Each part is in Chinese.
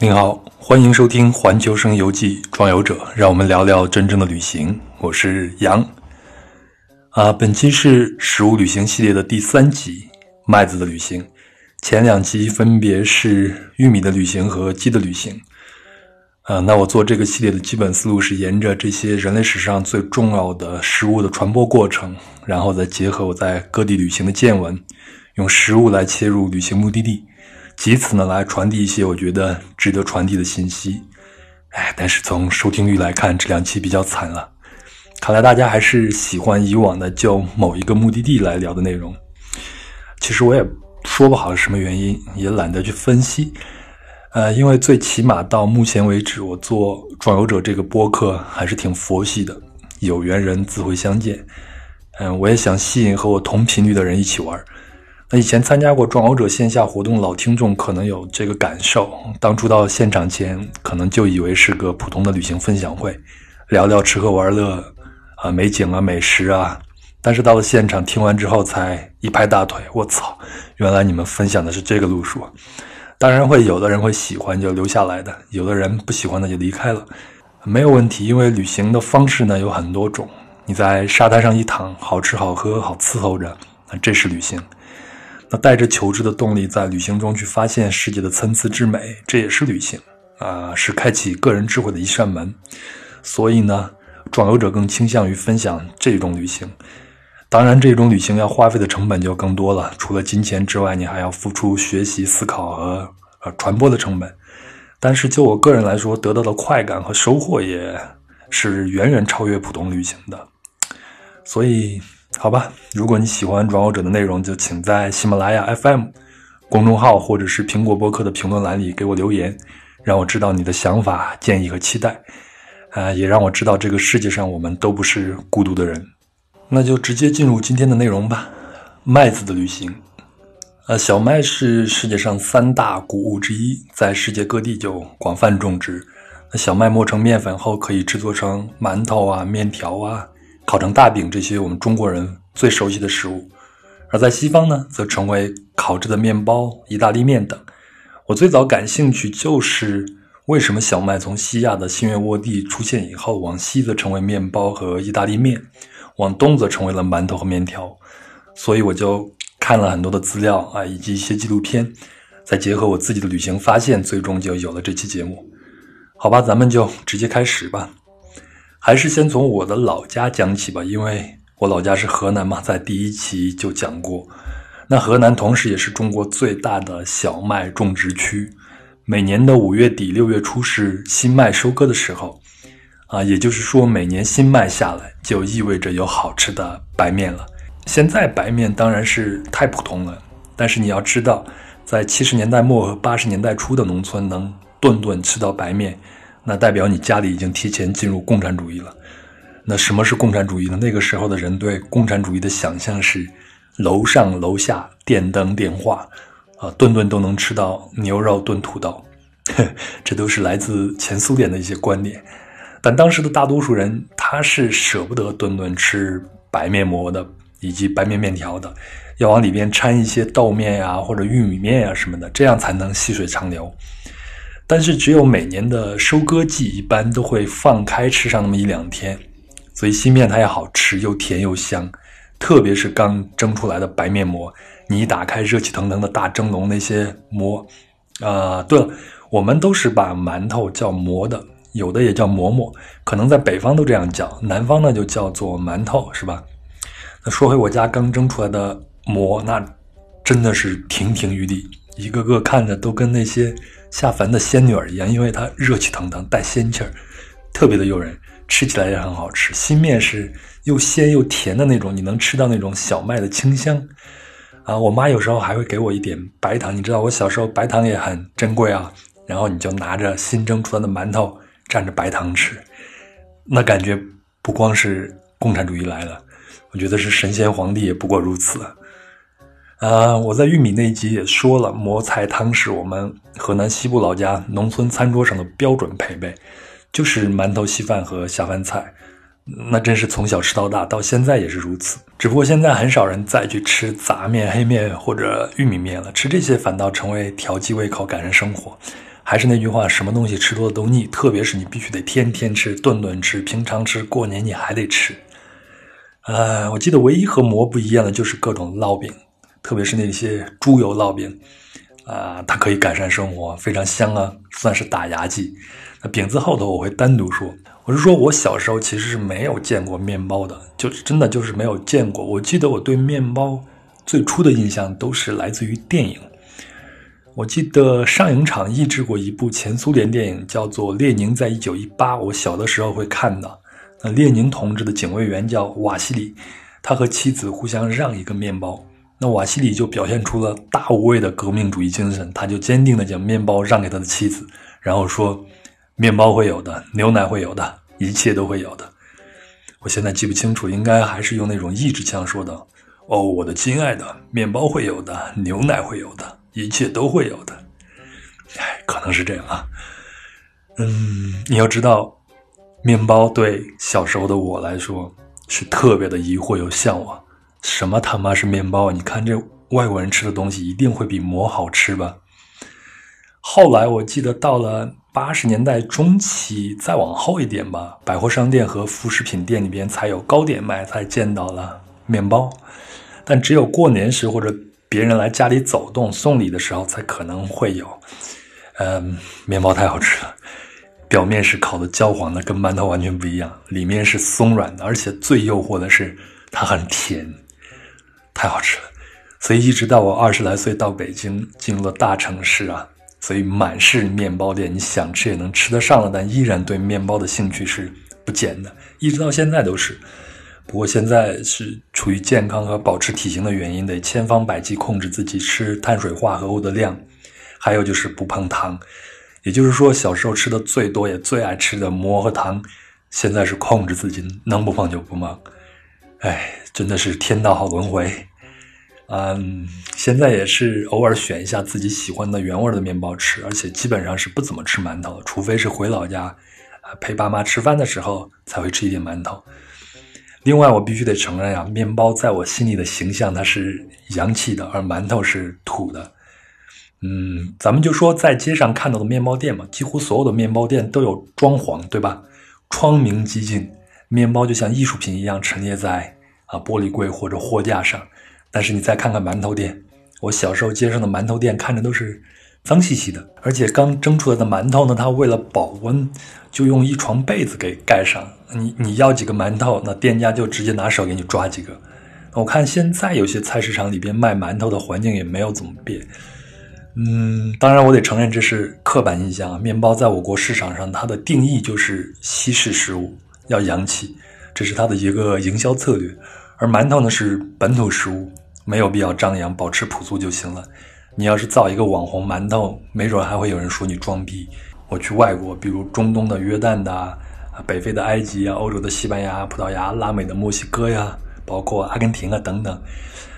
您好，欢迎收听《环球声游记·壮游者》，让我们聊聊真正的旅行。我是杨。啊，本期是食物旅行系列的第三集，麦子的旅行。前两期分别是玉米的旅行和鸡的旅行。呃，那我做这个系列的基本思路是沿着这些人类史上最重要的食物的传播过程，然后再结合我在各地旅行的见闻，用食物来切入旅行目的地，以此呢来传递一些我觉得值得传递的信息。哎，但是从收听率来看，这两期比较惨了。看来大家还是喜欢以往的就某一个目的地来聊的内容。其实我也说不好是什么原因，也懒得去分析。呃，因为最起码到目前为止，我做《壮游者》这个播客还是挺佛系的，有缘人自会相见。嗯，我也想吸引和我同频率的人一起玩。那以前参加过《壮游者》线下活动，老听众可能有这个感受：当初到现场前，可能就以为是个普通的旅行分享会，聊聊吃喝玩乐。啊，美景啊，美食啊，但是到了现场听完之后，才一拍大腿，我操，原来你们分享的是这个路数。当然会有的人会喜欢就留下来的，有的人不喜欢的就离开了，没有问题，因为旅行的方式呢有很多种。你在沙滩上一躺，好吃好喝好伺候着，那这是旅行。那带着求知的动力，在旅行中去发现世界的参差之美，这也是旅行啊，是开启个人智慧的一扇门。所以呢。壮游者更倾向于分享这种旅行，当然，这种旅行要花费的成本就更多了。除了金钱之外，你还要付出学习、思考和呃传播的成本。但是就我个人来说，得到的快感和收获也是远远超越普通旅行的。所以，好吧，如果你喜欢壮游者的内容，就请在喜马拉雅 FM 公众号或者是苹果播客的评论栏里给我留言，让我知道你的想法、建议和期待。啊，也让我知道这个世界上我们都不是孤独的人。那就直接进入今天的内容吧。麦子的旅行。呃，小麦是世界上三大谷物之一，在世界各地就广泛种植。那小麦磨成面粉后，可以制作成馒头啊、面条啊、烤成大饼这些我们中国人最熟悉的食物。而在西方呢，则成为烤制的面包、意大利面等。我最早感兴趣就是。为什么小麦从西亚的新月沃地出现以后，往西则成为面包和意大利面，往东则成为了馒头和面条？所以我就看了很多的资料啊，以及一些纪录片，再结合我自己的旅行发现，最终就有了这期节目。好吧，咱们就直接开始吧。还是先从我的老家讲起吧，因为我老家是河南嘛，在第一期就讲过。那河南同时也是中国最大的小麦种植区。每年的五月底六月初是新麦收割的时候，啊，也就是说每年新麦下来就意味着有好吃的白面了。现在白面当然是太普通了，但是你要知道，在七十年代末和八十年代初的农村能顿顿吃到白面，那代表你家里已经提前进入共产主义了。那什么是共产主义呢？那个时候的人对共产主义的想象是楼上楼下电灯电话。啊，顿顿都能吃到牛肉炖土豆，这都是来自前苏联的一些观点。但当时的大多数人，他是舍不得顿顿吃白面馍的，以及白面面条的，要往里边掺一些豆面呀，或者玉米面呀什么的，这样才能细水长流。但是只有每年的收割季，一般都会放开吃上那么一两天，所以新面它也好吃，又甜又香，特别是刚蒸出来的白面馍。你一打开热气腾腾的大蒸笼，那些馍，啊，对了，我们都是把馒头叫馍的，有的也叫馍馍，可能在北方都这样叫，南方呢就叫做馒头，是吧？那说回我家刚蒸出来的馍，那真的是亭亭玉立，一个个看着都跟那些下凡的仙女儿一样，因为它热气腾腾，带仙气儿，特别的诱人，吃起来也很好吃。新面是又鲜又甜的那种，你能吃到那种小麦的清香。啊，我妈有时候还会给我一点白糖，你知道我小时候白糖也很珍贵啊。然后你就拿着新蒸出来的馒头蘸着白糖吃，那感觉不光是共产主义来了，我觉得是神仙皇帝也不过如此。啊，我在玉米那一集也说了，馍菜汤是我们河南西部老家农村餐桌上的标准配备，就是馒头稀饭和下饭菜。那真是从小吃到大，到现在也是如此。只不过现在很少人再去吃杂面、黑面或者玉米面了，吃这些反倒成为调剂胃口、改善生活。还是那句话，什么东西吃多了都腻，特别是你必须得天天吃、顿顿吃、平常吃，过年你还得吃。呃，我记得唯一和馍不一样的就是各种烙饼，特别是那些猪油烙饼，啊，它可以改善生活，非常香啊，算是打牙祭。那饼子后头我会单独说。我是说，我小时候其实是没有见过面包的，就真的就是没有见过。我记得我对面包最初的印象都是来自于电影。我记得上影厂译制过一部前苏联电影，叫做《列宁在一九一八》。我小的时候会看的。那列宁同志的警卫员叫瓦西里，他和妻子互相让一个面包。那瓦西里就表现出了大无畏的革命主义精神，他就坚定地将面包让给他的妻子，然后说。面包会有的，牛奶会有的，一切都会有的。我现在记不清楚，应该还是用那种意志腔说的。哦，我的亲爱的，面包会有的，牛奶会有的，一切都会有的。哎，可能是这样啊。嗯，你要知道，面包对小时候的我来说是特别的疑惑又向往。什么他妈是面包？你看这外国人吃的东西，一定会比馍好吃吧？后来我记得到了。八十年代中期，再往后一点吧，百货商店和副食品店里边才有糕点卖，才见到了面包。但只有过年时或者别人来家里走动送礼的时候，才可能会有。嗯，面包太好吃了，表面是烤的焦黄的，跟馒头完全不一样，里面是松软的，而且最诱惑的是它很甜，太好吃了。所以一直到我二十来岁到北京，进入了大城市啊。所以满是面包店，你想吃也能吃得上了，但依然对面包的兴趣是不减的，一直到现在都是。不过现在是出于健康和保持体型的原因，得千方百计控制自己吃碳水化合物的量，还有就是不碰糖。也就是说，小时候吃的最多也最爱吃的馍和糖，现在是控制自己能不碰就不碰。哎，真的是天道好轮回。嗯，现在也是偶尔选一下自己喜欢的原味的面包吃，而且基本上是不怎么吃馒头，除非是回老家陪爸妈吃饭的时候才会吃一点馒头。另外，我必须得承认呀，面包在我心里的形象它是洋气的，而馒头是土的。嗯，咱们就说在街上看到的面包店嘛，几乎所有的面包店都有装潢，对吧？窗明几净，面包就像艺术品一样陈列在啊玻璃柜或者货架上。但是你再看看馒头店，我小时候街上的馒头店看着都是脏兮兮的，而且刚蒸出来的馒头呢，它为了保温，就用一床被子给盖上。你你要几个馒头，那店家就直接拿手给你抓几个。我看现在有些菜市场里边卖馒头的环境也没有怎么变。嗯，当然我得承认这是刻板印象啊。面包在我国市场上，它的定义就是西式食物，要洋气，这是它的一个营销策略。而馒头呢是本土食物，没有必要张扬，保持朴素就行了。你要是造一个网红馒头，没准还会有人说你装逼。我去外国，比如中东的约旦的、啊北非的埃及啊、欧洲的西班牙、葡萄牙、拉美的墨西哥呀，包括阿根廷啊等等，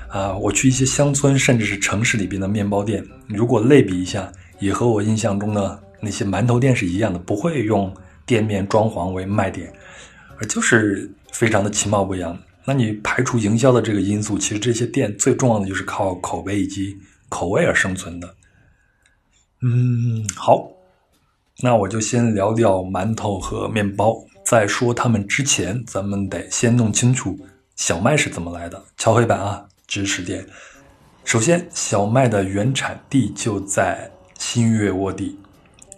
啊，我去一些乡村甚至是城市里边的面包店，如果类比一下，也和我印象中的那些馒头店是一样的，不会用店面装潢为卖点，而就是非常的其貌不扬。那你排除营销的这个因素，其实这些店最重要的就是靠口碑以及口味而生存的。嗯，好，那我就先聊聊馒头和面包。在说他们之前，咱们得先弄清楚小麦是怎么来的。敲黑板啊，知识点。首先，小麦的原产地就在新月沃地。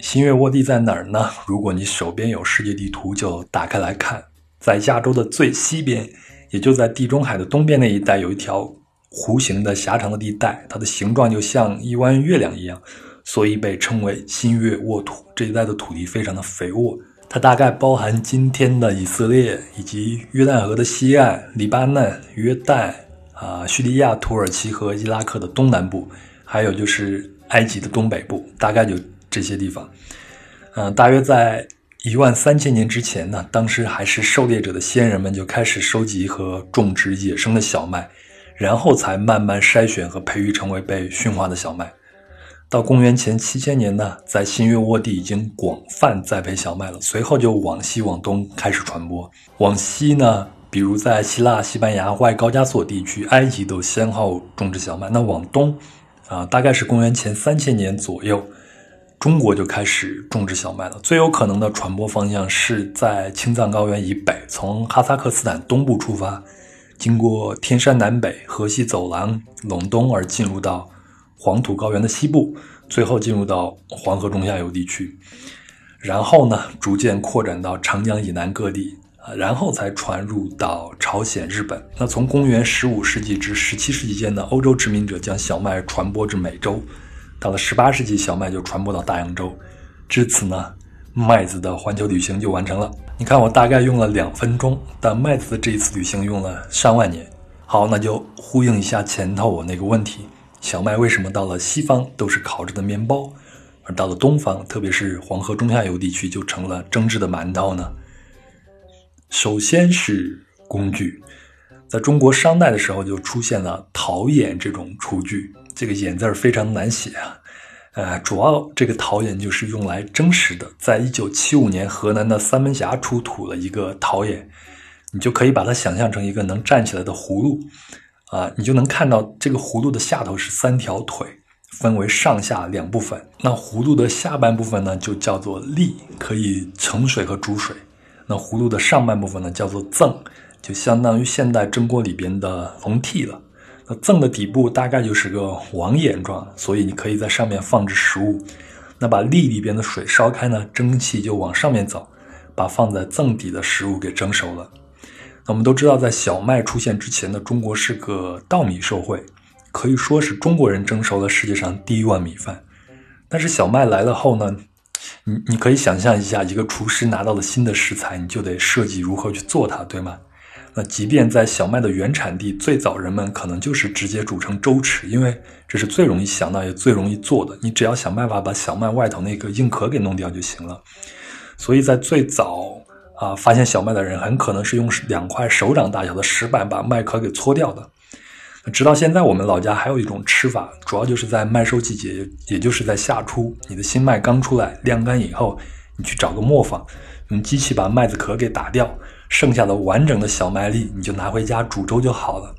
新月沃地在哪儿呢？如果你手边有世界地图，就打开来看，在亚洲的最西边。也就在地中海的东边那一带，有一条弧形的狭长的地带，它的形状就像一弯月亮一样，所以被称为新月沃土。这一带的土地非常的肥沃，它大概包含今天的以色列以及约旦河的西岸、黎巴嫩、约旦啊、叙利亚、土耳其和伊拉克的东南部，还有就是埃及的东北部，大概就这些地方。嗯，大约在。一万三千年之前呢，当时还是狩猎者的先人们就开始收集和种植野生的小麦，然后才慢慢筛选和培育成为被驯化的小麦。到公元前七千年呢，在新月沃地已经广泛栽培小麦了。随后就往西往东开始传播。往西呢，比如在希腊、西班牙、外高加索地区、埃及都先后种植小麦。那往东，啊，大概是公元前三千年左右，中国就开始种植小麦了。最有可能的传播方向是在青藏高原以北，从哈萨克斯坦东部出发，经过天山南北、河西走廊陇东而进入到。黄土高原的西部，最后进入到黄河中下游地区，然后呢，逐渐扩展到长江以南各地啊，然后才传入到朝鲜、日本。那从公元十五世纪至十七世纪间呢，欧洲殖民者将小麦传播至美洲，到了十八世纪，小麦就传播到大洋洲，至此呢，麦子的环球旅行就完成了。你看，我大概用了两分钟，但麦子的这一次旅行用了上万年。好，那就呼应一下前头我那个问题。小麦为什么到了西方都是烤制的面包，而到了东方，特别是黄河中下游地区，就成了蒸制的馒头呢？首先是工具，在中国商代的时候就出现了陶冶这种厨具，这个“冶”字儿非常难写啊。呃，主要这个陶冶就是用来蒸食的。在一九七五年，河南的三门峡出土了一个陶冶，你就可以把它想象成一个能站起来的葫芦。啊，你就能看到这个葫芦的下头是三条腿，分为上下两部分。那葫芦的下半部分呢，就叫做立，可以盛水和煮水。那葫芦的上半部分呢，叫做甑，就相当于现代蒸锅里边的笼屉了。那甑的底部大概就是个网眼状，所以你可以在上面放置食物。那把立里边的水烧开呢，蒸汽就往上面走，把放在甑底的食物给蒸熟了。那我们都知道，在小麦出现之前的中国是个稻米社会，可以说是中国人蒸熟了世界上第一碗米饭。但是小麦来了后呢，你你可以想象一下，一个厨师拿到了新的食材，你就得设计如何去做它，对吗？那即便在小麦的原产地，最早人们可能就是直接煮成粥吃，因为这是最容易想到也最容易做的。你只要想办法把小麦外头那个硬壳给弄掉就行了。所以在最早。啊，发现小麦的人很可能是用两块手掌大小的石板把麦壳给搓掉的。直到现在，我们老家还有一种吃法，主要就是在麦收季节，也就是在夏初，你的新麦刚出来晾干以后，你去找个磨坊，用机器把麦子壳给打掉，剩下的完整的小麦粒，你就拿回家煮粥就好了。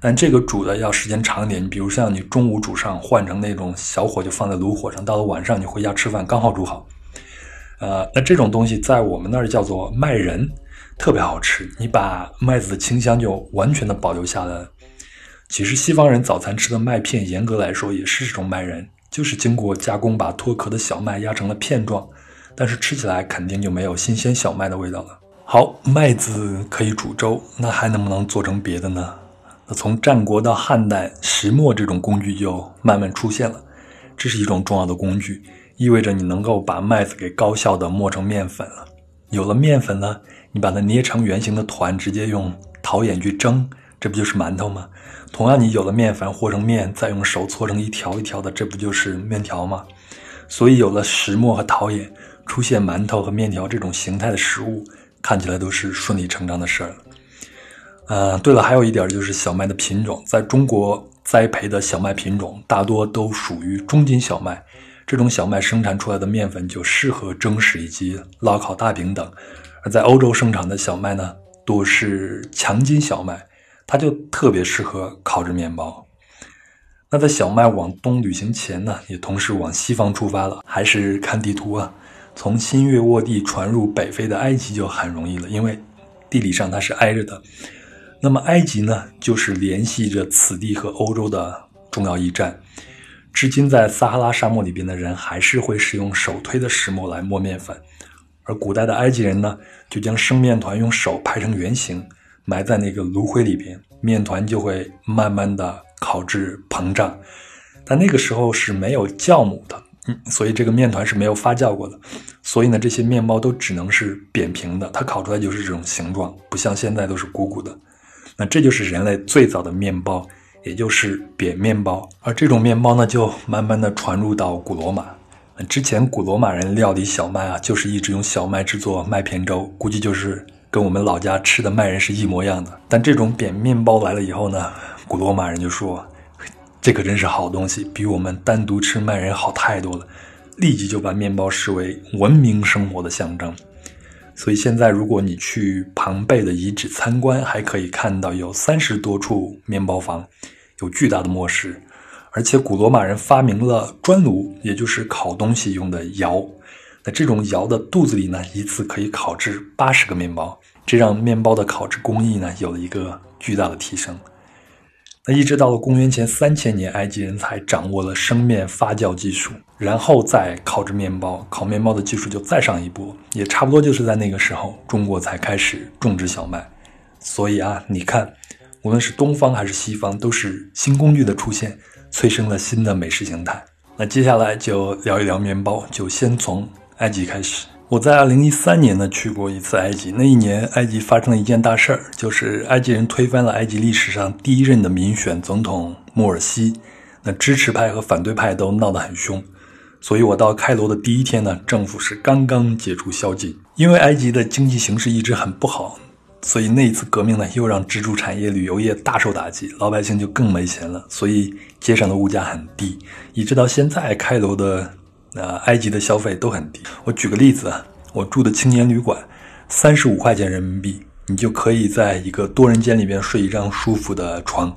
但这个煮的要时间长一点，你比如像你中午煮上，换成那种小火就放在炉火上，到了晚上你回家吃饭刚好煮好。呃，那这种东西在我们那儿叫做麦仁，特别好吃。你把麦子的清香就完全的保留下来。其实西方人早餐吃的麦片，严格来说也是这种麦仁，就是经过加工把脱壳的小麦压成了片状，但是吃起来肯定就没有新鲜小麦的味道了。好，麦子可以煮粥，那还能不能做成别的呢？那从战国到汉代，石磨这种工具就慢慢出现了，这是一种重要的工具。意味着你能够把麦子给高效的磨成面粉了。有了面粉呢，你把它捏成圆形的团，直接用陶冶去蒸，这不就是馒头吗？同样，你有了面粉和成面，再用手搓成一条一条的，这不就是面条吗？所以，有了石磨和陶冶，出现馒头和面条这种形态的食物，看起来都是顺理成章的事儿了。呃，对了，还有一点就是小麦的品种，在中国栽培的小麦品种大多都属于中筋小麦。这种小麦生产出来的面粉就适合蒸食以及烙烤大饼等，而在欧洲生产的小麦呢，多是强筋小麦，它就特别适合烤制面包。那在小麦往东旅行前呢，也同时往西方出发了。还是看地图啊，从新月沃地传入北非的埃及就很容易了，因为地理上它是挨着的。那么埃及呢，就是联系着此地和欧洲的重要驿站。至今，在撒哈拉沙漠里边的人还是会使用手推的石磨来磨面粉，而古代的埃及人呢，就将生面团用手拍成圆形，埋在那个炉灰里边，面团就会慢慢的烤制膨胀。但那个时候是没有酵母的，嗯，所以这个面团是没有发酵过的，所以呢，这些面包都只能是扁平的，它烤出来就是这种形状，不像现在都是鼓鼓的。那这就是人类最早的面包。也就是扁面包，而这种面包呢，就慢慢的传入到古罗马。之前古罗马人料理小麦啊，就是一直用小麦制作麦片粥，估计就是跟我们老家吃的麦仁是一模一样的。但这种扁面包来了以后呢，古罗马人就说，这可真是好东西，比我们单独吃麦仁好太多了。立即就把面包视为文明生活的象征。所以现在，如果你去庞贝的遗址参观，还可以看到有三十多处面包房，有巨大的磨石。而且古罗马人发明了砖炉，也就是烤东西用的窑。那这种窑的肚子里呢，一次可以烤制八十个面包，这让面包的烤制工艺呢有了一个巨大的提升。那一直到了公元前三千年，埃及人才掌握了生面发酵技术，然后再烤制面包。烤面包的技术就再上一步，也差不多就是在那个时候，中国才开始种植小麦。所以啊，你看，无论是东方还是西方，都是新工具的出现。催生了新的美食形态。那接下来就聊一聊面包，就先从埃及开始。我在二零一三年呢去过一次埃及，那一年埃及发生了一件大事儿，就是埃及人推翻了埃及历史上第一任的民选总统穆尔西。那支持派和反对派都闹得很凶，所以我到开罗的第一天呢，政府是刚刚解除宵禁，因为埃及的经济形势一直很不好。所以那一次革命呢，又让支柱产业旅游业大受打击，老百姓就更没钱了。所以街上的物价很低，一直到现在，开罗的呃埃及的消费都很低。我举个例子啊，我住的青年旅馆，三十五块钱人民币，你就可以在一个多人间里边睡一张舒服的床，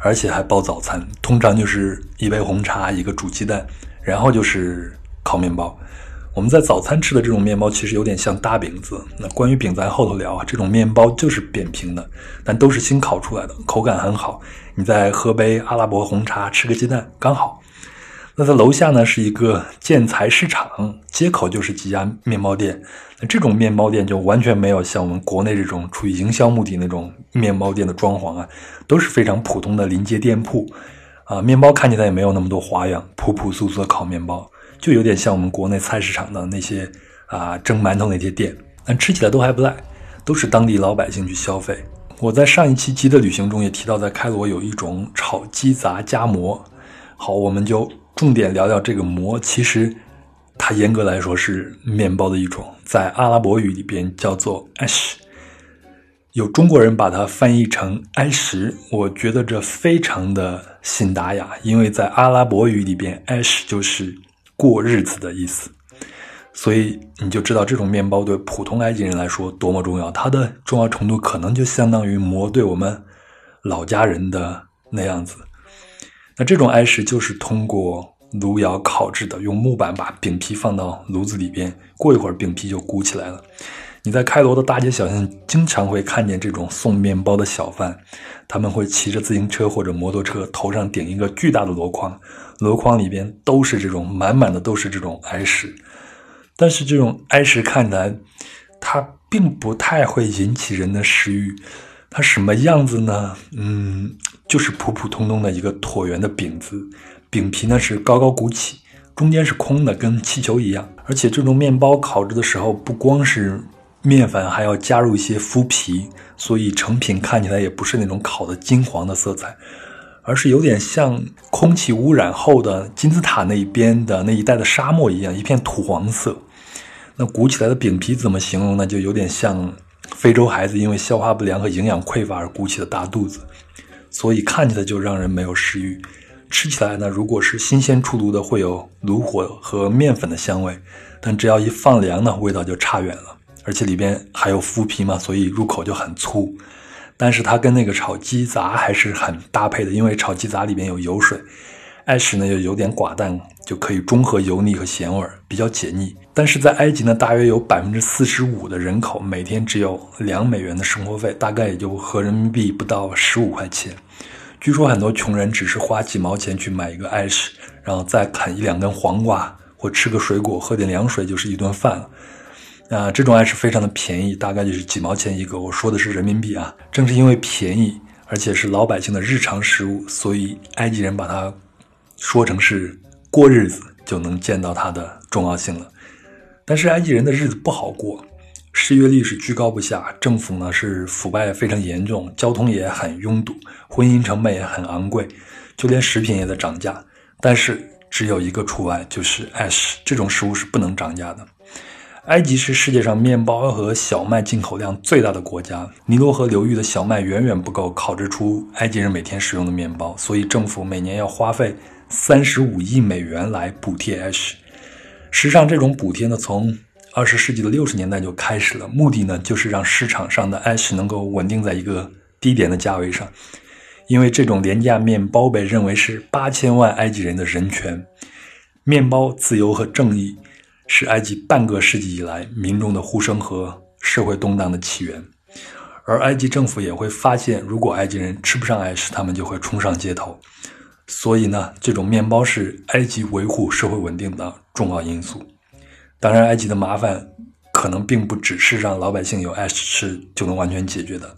而且还包早餐，通常就是一杯红茶，一个煮鸡蛋，然后就是烤面包。我们在早餐吃的这种面包，其实有点像大饼子。那关于饼，咱后头聊啊。这种面包就是扁平的，但都是新烤出来的，口感很好。你再喝杯阿拉伯红茶，吃个鸡蛋，刚好。那在楼下呢，是一个建材市场，街口就是几家面包店。那这种面包店就完全没有像我们国内这种出于营销目的那种面包店的装潢啊，都是非常普通的临街店铺。啊，面包看起来也没有那么多花样，朴朴素素的烤面包。就有点像我们国内菜市场的那些啊蒸馒头那些店，但吃起来都还不赖，都是当地老百姓去消费。我在上一期鸡的旅行中也提到，在开罗有一种炒鸡杂夹馍。好，我们就重点聊聊这个馍。其实它严格来说是面包的一种，在阿拉伯语里边叫做 ash，有中国人把它翻译成“埃什”，我觉得这非常的信达雅，因为在阿拉伯语里边 ash 就是。过日子的意思，所以你就知道这种面包对普通埃及人来说多么重要。它的重要程度可能就相当于馍对我们老家人的那样子。那这种埃食就是通过炉窑烤制的，用木板把饼皮放到炉子里边，过一会儿饼皮就鼓起来了。你在开罗的大街小巷经常会看见这种送面包的小贩，他们会骑着自行车或者摩托车，头上顶一个巨大的箩筐。箩筐里边都是这种满满的，都是这种埃食，但是这种埃食看起来，它并不太会引起人的食欲。它什么样子呢？嗯，就是普普通通的一个椭圆的饼子，饼皮呢是高高鼓起，中间是空的，跟气球一样。而且这种面包烤制的时候，不光是面粉，还要加入一些麸皮，所以成品看起来也不是那种烤的金黄的色彩。而是有点像空气污染后的金字塔那一边的那一带的沙漠一样，一片土黄色。那鼓起来的饼皮怎么形容呢？就有点像非洲孩子因为消化不良和营养匮乏而鼓起的大肚子，所以看起来就让人没有食欲。吃起来呢，如果是新鲜出炉的，会有炉火和面粉的香味，但只要一放凉呢，味道就差远了。而且里边还有麸皮嘛，所以入口就很粗。但是它跟那个炒鸡杂还是很搭配的，因为炒鸡杂里面有油水，埃什呢又有点寡淡，就可以中和油腻和咸味，比较解腻。但是在埃及呢，大约有百分之四十五的人口每天只有两美元的生活费，大概也就合人民币不到十五块钱。据说很多穷人只是花几毛钱去买一个埃什，然后再啃一两根黄瓜或吃个水果，喝点凉水就是一顿饭了。啊，这种爱是非常的便宜，大概就是几毛钱一个。我说的是人民币啊。正是因为便宜，而且是老百姓的日常食物，所以埃及人把它说成是过日子，就能见到它的重要性了。但是埃及人的日子不好过，失业率是居高不下，政府呢是腐败非常严重，交通也很拥堵，婚姻成本也很昂贵，就连食品也在涨价。但是只有一个除外，就是 ash 这种食物是不能涨价的。埃及是世界上面包和小麦进口量最大的国家，尼罗河流域的小麦远远不够烤制出埃及人每天使用的面包，所以政府每年要花费三十五亿美元来补贴埃什。实际上，这种补贴呢，从二十世纪的六十年代就开始了，目的呢就是让市场上的埃什能够稳定在一个低点的价位上，因为这种廉价面包被认为是八千万埃及人的人权，面包自由和正义。是埃及半个世纪以来民众的呼声和社会动荡的起源，而埃及政府也会发现，如果埃及人吃不上埃什，他们就会冲上街头。所以呢，这种面包是埃及维护社会稳定的重要因素。当然，埃及的麻烦可能并不只是让老百姓有爱吃就能完全解决的，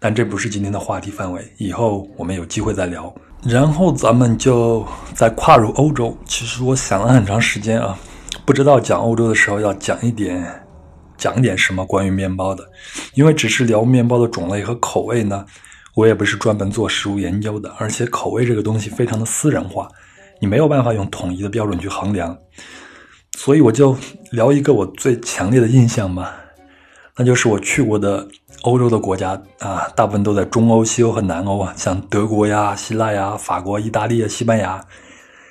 但这不是今天的话题范围，以后我们有机会再聊。然后咱们就再跨入欧洲。其实我想了很长时间啊。不知道讲欧洲的时候要讲一点，讲点什么关于面包的，因为只是聊面包的种类和口味呢，我也不是专门做食物研究的，而且口味这个东西非常的私人化，你没有办法用统一的标准去衡量，所以我就聊一个我最强烈的印象吧，那就是我去过的欧洲的国家啊，大部分都在中欧、西欧和南欧啊，像德国呀、希腊呀、法国、意大利呀、西班牙，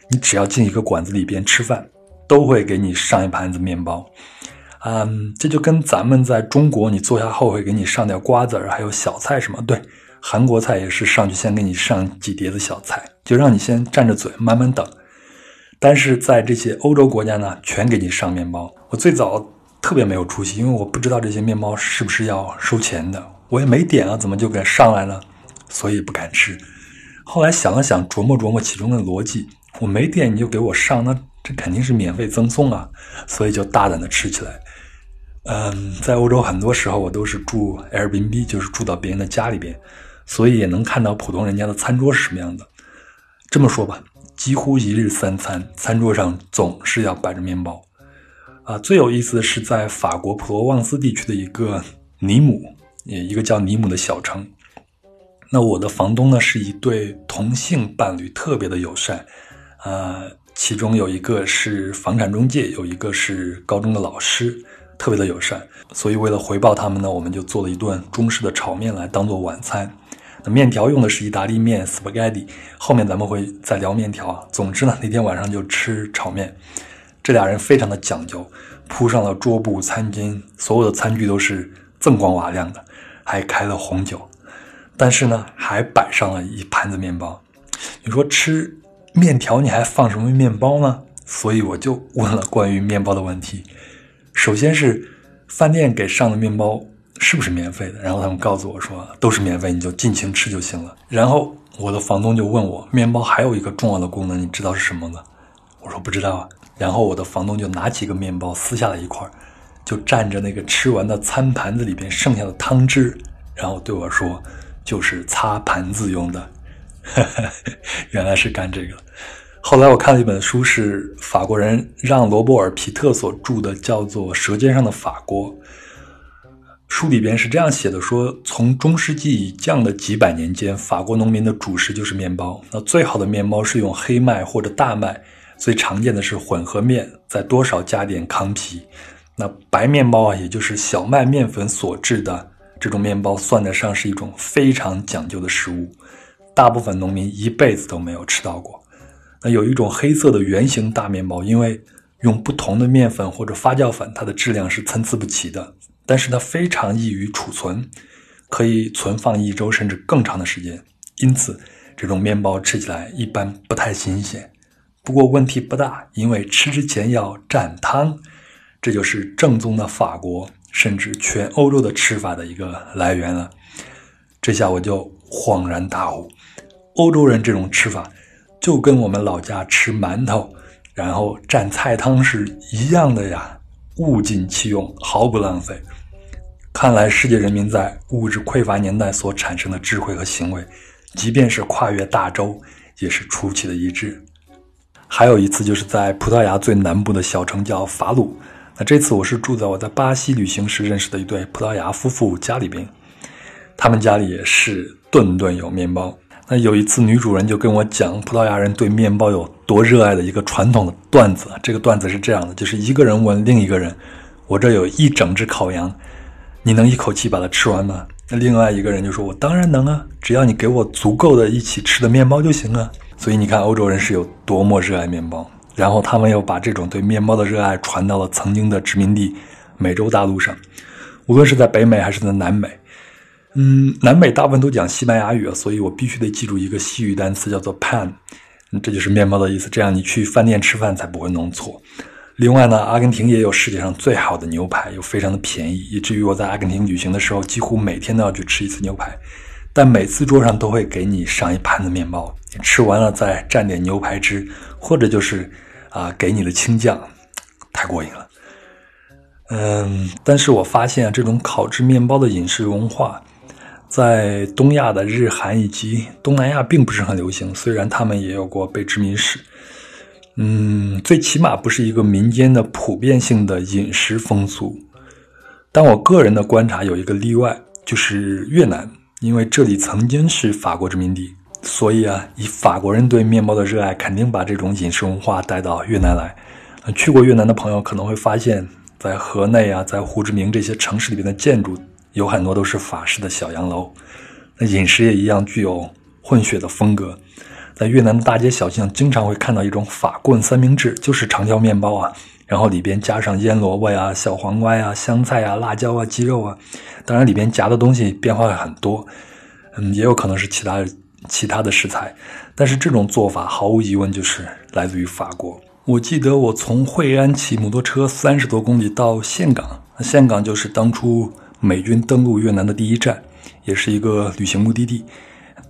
你只要进一个馆子里边吃饭。都会给你上一盘子面包，嗯，这就跟咱们在中国，你坐下后会给你上点瓜子儿，还有小菜什么。对，韩国菜也是上去先给你上几碟子小菜，就让你先占着嘴慢慢等。但是在这些欧洲国家呢，全给你上面包。我最早特别没有出息，因为我不知道这些面包是不是要收钱的，我也没点啊，怎么就给上来了？所以不敢吃。后来想了想，琢磨琢磨其中的逻辑，我没点你就给我上，那。这肯定是免费赠送啊，所以就大胆的吃起来。嗯，在欧洲很多时候我都是住 Airbnb，就是住到别人的家里边，所以也能看到普通人家的餐桌是什么样的。这么说吧，几乎一日三餐，餐桌上总是要摆着面包。啊，最有意思的是在法国普罗旺斯地区的一个尼姆，一个叫尼姆的小城。那我的房东呢是一对同性伴侣，特别的友善，啊。其中有一个是房产中介，有一个是高中的老师，特别的友善。所以为了回报他们呢，我们就做了一顿中式的炒面来当做晚餐。那面条用的是意大利面 spaghetti，后面咱们会再聊面条啊。总之呢，那天晚上就吃炒面。这俩人非常的讲究，铺上了桌布、餐巾，所有的餐具都是锃光瓦亮的，还开了红酒。但是呢，还摆上了一盘子面包。你说吃？面条你还放什么面包呢？所以我就问了关于面包的问题。首先是饭店给上的面包是不是免费的？然后他们告诉我说都是免费，你就尽情吃就行了。然后我的房东就问我，面包还有一个重要的功能，你知道是什么吗？我说不知道啊。然后我的房东就拿起个面包撕下了一块，就蘸着那个吃完的餐盘子里边剩下的汤汁，然后对我说，就是擦盘子用的。原来是干这个。后来我看了一本书，是法国人让·罗伯尔·皮特所著的，叫做《舌尖上的法国》。书里边是这样写的：说从中世纪以降的几百年间，法国农民的主食就是面包。那最好的面包是用黑麦或者大麦，最常见的是混合面，再多少加点糠皮。那白面包啊，也就是小麦面粉所制的这种面包，算得上是一种非常讲究的食物。大部分农民一辈子都没有吃到过。那有一种黑色的圆形大面包，因为用不同的面粉或者发酵粉，它的质量是参差不齐的，但是它非常易于储存，可以存放一周甚至更长的时间。因此，这种面包吃起来一般不太新鲜。不过问题不大，因为吃之前要蘸汤，这就是正宗的法国甚至全欧洲的吃法的一个来源了。这下我就恍然大悟。欧洲人这种吃法，就跟我们老家吃馒头，然后蘸菜汤是一样的呀，物尽其用，毫不浪费。看来世界人民在物质匮乏年代所产生的智慧和行为，即便是跨越大洲，也是出奇的一致。还有一次，就是在葡萄牙最南部的小城叫法鲁。那这次我是住在我在巴西旅行时认识的一对葡萄牙夫妇家里边，他们家里也是顿顿有面包。那有一次，女主人就跟我讲葡萄牙人对面包有多热爱的一个传统的段子。这个段子是这样的：就是一个人问另一个人：“我这有一整只烤羊，你能一口气把它吃完吗？”那另外一个人就说：“我当然能啊，只要你给我足够的一起吃的面包就行了。”所以你看，欧洲人是有多么热爱面包，然后他们又把这种对面包的热爱传到了曾经的殖民地美洲大陆上，无论是在北美还是在南美。嗯，南美大部分都讲西班牙语，所以我必须得记住一个西语单词，叫做 pan，这就是面包的意思。这样你去饭店吃饭才不会弄错。另外呢，阿根廷也有世界上最好的牛排，又非常的便宜，以至于我在阿根廷旅行的时候，几乎每天都要去吃一次牛排。但每次桌上都会给你上一盘子面包，吃完了再蘸点牛排汁，或者就是啊给你的青酱，太过瘾了。嗯，但是我发现这种烤制面包的饮食文化。在东亚的日韩以及东南亚并不是很流行，虽然他们也有过被殖民史，嗯，最起码不是一个民间的普遍性的饮食风俗。但我个人的观察有一个例外，就是越南，因为这里曾经是法国殖民地，所以啊，以法国人对面包的热爱，肯定把这种饮食文化带到越南来。去过越南的朋友可能会发现，在河内啊，在胡志明这些城市里边的建筑。有很多都是法式的小洋楼，那饮食也一样具有混血的风格。在越南的大街小巷，经常会看到一种法棍三明治，就是长条面包啊，然后里边加上腌萝卜呀、小黄瓜呀、香菜呀、辣椒啊、鸡肉啊，当然里边夹的东西变化很多，嗯，也有可能是其他其他的食材，但是这种做法毫无疑问就是来自于法国。我记得我从惠安骑摩托车三十多公里到岘港，岘港就是当初。美军登陆越南的第一站，也是一个旅行目的地。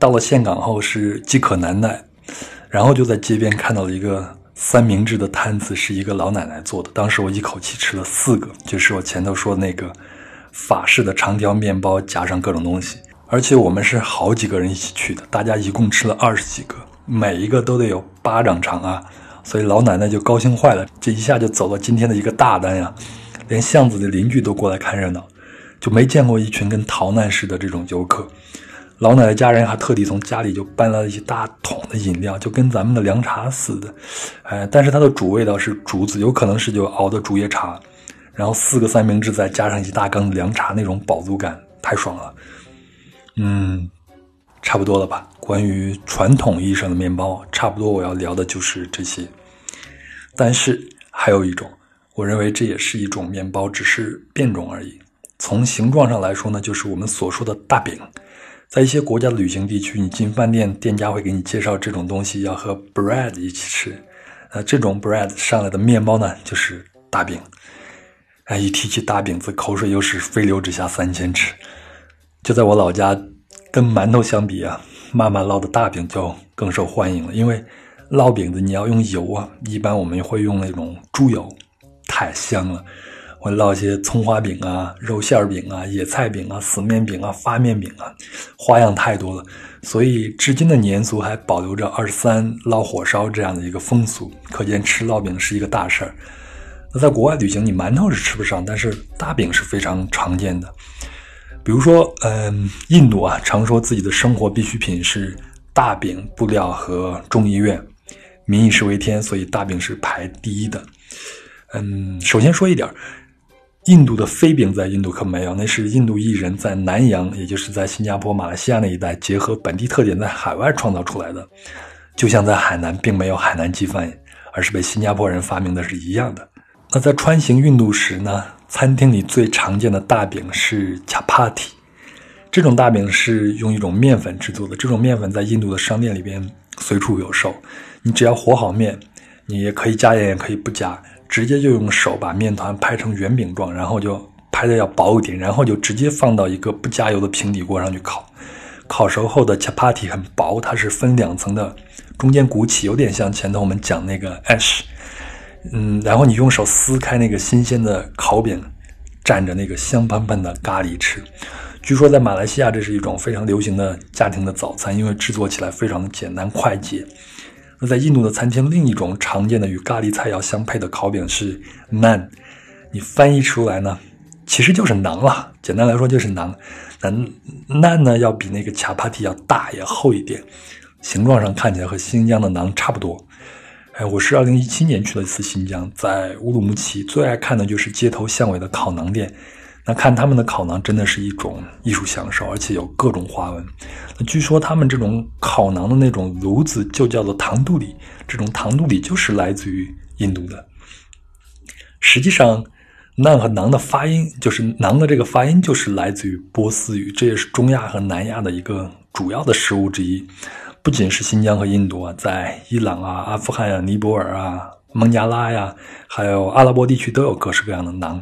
到了岘港后是饥渴难耐，然后就在街边看到了一个三明治的摊子，是一个老奶奶做的。当时我一口气吃了四个，就是我前头说的那个法式的长条面包，加上各种东西。而且我们是好几个人一起去的，大家一共吃了二十几个，每一个都得有巴掌长啊！所以老奶奶就高兴坏了，这一下就走了今天的一个大单呀，连巷子的邻居都过来看热闹。就没见过一群跟逃难似的这种游客，老奶奶家人还特地从家里就搬来了一大桶的饮料，就跟咱们的凉茶似的，哎，但是它的主味道是竹子，有可能是就熬的竹叶茶，然后四个三明治再加上一大缸凉茶，那种饱足感太爽了。嗯，差不多了吧？关于传统意义上的面包，差不多我要聊的就是这些。但是还有一种，我认为这也是一种面包，只是变种而已。从形状上来说呢，就是我们所说的大饼。在一些国家的旅行地区，你进饭店，店家会给你介绍这种东西，要和 bread 一起吃。呃，这种 bread 上来的面包呢，就是大饼。哎，一提起大饼子，口水又是飞流直下三千尺。就在我老家，跟馒头相比啊，妈妈烙的大饼就更受欢迎了。因为烙饼子你要用油啊，一般我们会用那种猪油，太香了。会烙些葱花饼啊、肉馅饼啊、野菜饼啊、死面饼啊、发面饼啊，花样太多了。所以至今的年俗还保留着二十三烙火烧这样的一个风俗，可见吃烙饼是一个大事儿。那在国外旅行，你馒头是吃不上，但是大饼是非常常见的。比如说，嗯，印度啊，常说自己的生活必需品是大饼、布料和众议院，民以食为天，所以大饼是排第一的。嗯，首先说一点。印度的飞饼在印度可没有，那是印度艺人在南洋，也就是在新加坡、马来西亚那一带，结合本地特点在海外创造出来的。就像在海南，并没有海南鸡饭，而是被新加坡人发明的是一样的。那在穿行印度时呢，餐厅里最常见的大饼是 chapati，这种大饼是用一种面粉制作的，这种面粉在印度的商店里边随处有售。你只要和好面，你也可以加盐，也可以不加。直接就用手把面团拍成圆饼状，然后就拍的要薄一点，然后就直接放到一个不加油的平底锅上去烤。烤熟后的 chapati 很薄，它是分两层的，中间鼓起，有点像前头我们讲那个 ash。嗯，然后你用手撕开那个新鲜的烤饼，蘸着那个香喷喷的咖喱吃。据说在马来西亚这是一种非常流行的家庭的早餐，因为制作起来非常简单快捷。那在印度的餐厅，另一种常见的与咖喱菜肴相配的烤饼是 naan，你翻译出来呢，其实就是馕了。简单来说就是馕。那 naan 呢，要比那个 chapati 要大也厚一点，形状上看起来和新疆的馕差不多。哎，我是二零一七年去了一次新疆，在乌鲁木齐，最爱看的就是街头巷尾的烤馕店。那看他们的烤馕真的是一种艺术享受，而且有各种花纹。那据说他们这种烤馕的那种炉子就叫做糖杜里，这种糖杜里就是来自于印度的。实际上，馕和馕的发音就是馕的这个发音就是来自于波斯语，这也是中亚和南亚的一个主要的食物之一。不仅是新疆和印度啊，在伊朗啊、阿富汗啊、尼泊尔啊、孟加拉呀，还有阿拉伯地区都有各式各样的馕。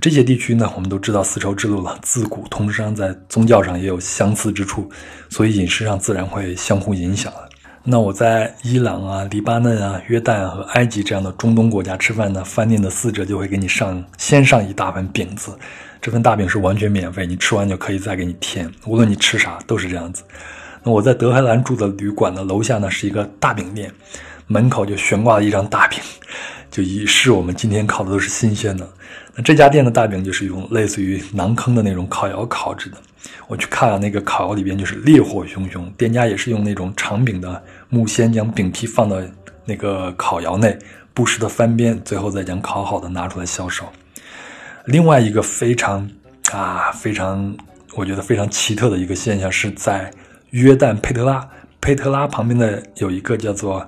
这些地区呢，我们都知道丝绸之路了，自古通商，在宗教上也有相似之处，所以饮食上自然会相互影响那我在伊朗啊、黎巴嫩啊、约旦和埃及这样的中东国家吃饭呢，饭店的侍者就会给你上先上一大盆饼子，这份大饼是完全免费，你吃完就可以再给你添，无论你吃啥都是这样子。那我在德黑兰住的旅馆的楼下呢，是一个大饼店，门口就悬挂了一张大饼。就以示我们今天烤的都是新鲜的。那这家店的大饼就是用类似于馕坑的那种烤窑烤制的。我去看了那个烤窑里边，就是烈火熊熊。店家也是用那种长柄的木锨将饼皮放到那个烤窑内，不时的翻边，最后再将烤好的拿出来销售。另外一个非常啊非常，我觉得非常奇特的一个现象是在约旦佩特拉，佩特拉旁边的有一个叫做。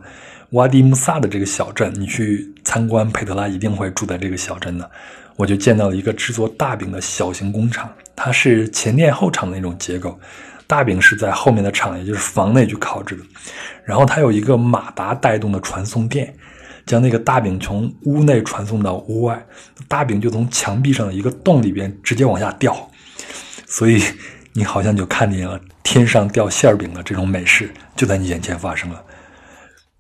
瓦迪穆萨的这个小镇，你去参观佩特拉一定会住在这个小镇的。我就见到了一个制作大饼的小型工厂，它是前店后厂的那种结构，大饼是在后面的厂，也就是房内去烤制的。然后它有一个马达带动的传送电，将那个大饼从屋内传送到屋外，大饼就从墙壁上的一个洞里边直接往下掉，所以你好像就看见了天上掉馅饼的这种美事就在你眼前发生了。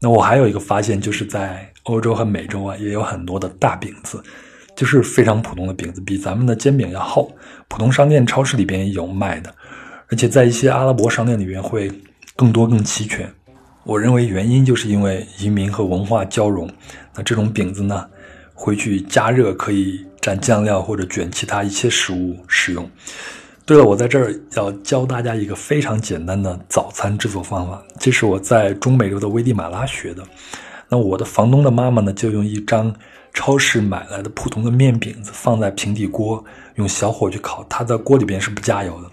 那我还有一个发现，就是在欧洲和美洲啊，也有很多的大饼子，就是非常普通的饼子，比咱们的煎饼要厚。普通商店、超市里边也有卖的，而且在一些阿拉伯商店里边会更多、更齐全。我认为原因就是因为移民和文化交融。那这种饼子呢，回去加热可以蘸酱料或者卷其他一切食物使用。对了，我在这儿要教大家一个非常简单的早餐制作方法，这是我在中美洲的危地马拉学的。那我的房东的妈妈呢，就用一张超市买来的普通的面饼子放在平底锅，用小火去烤。它的锅里边是不加油的。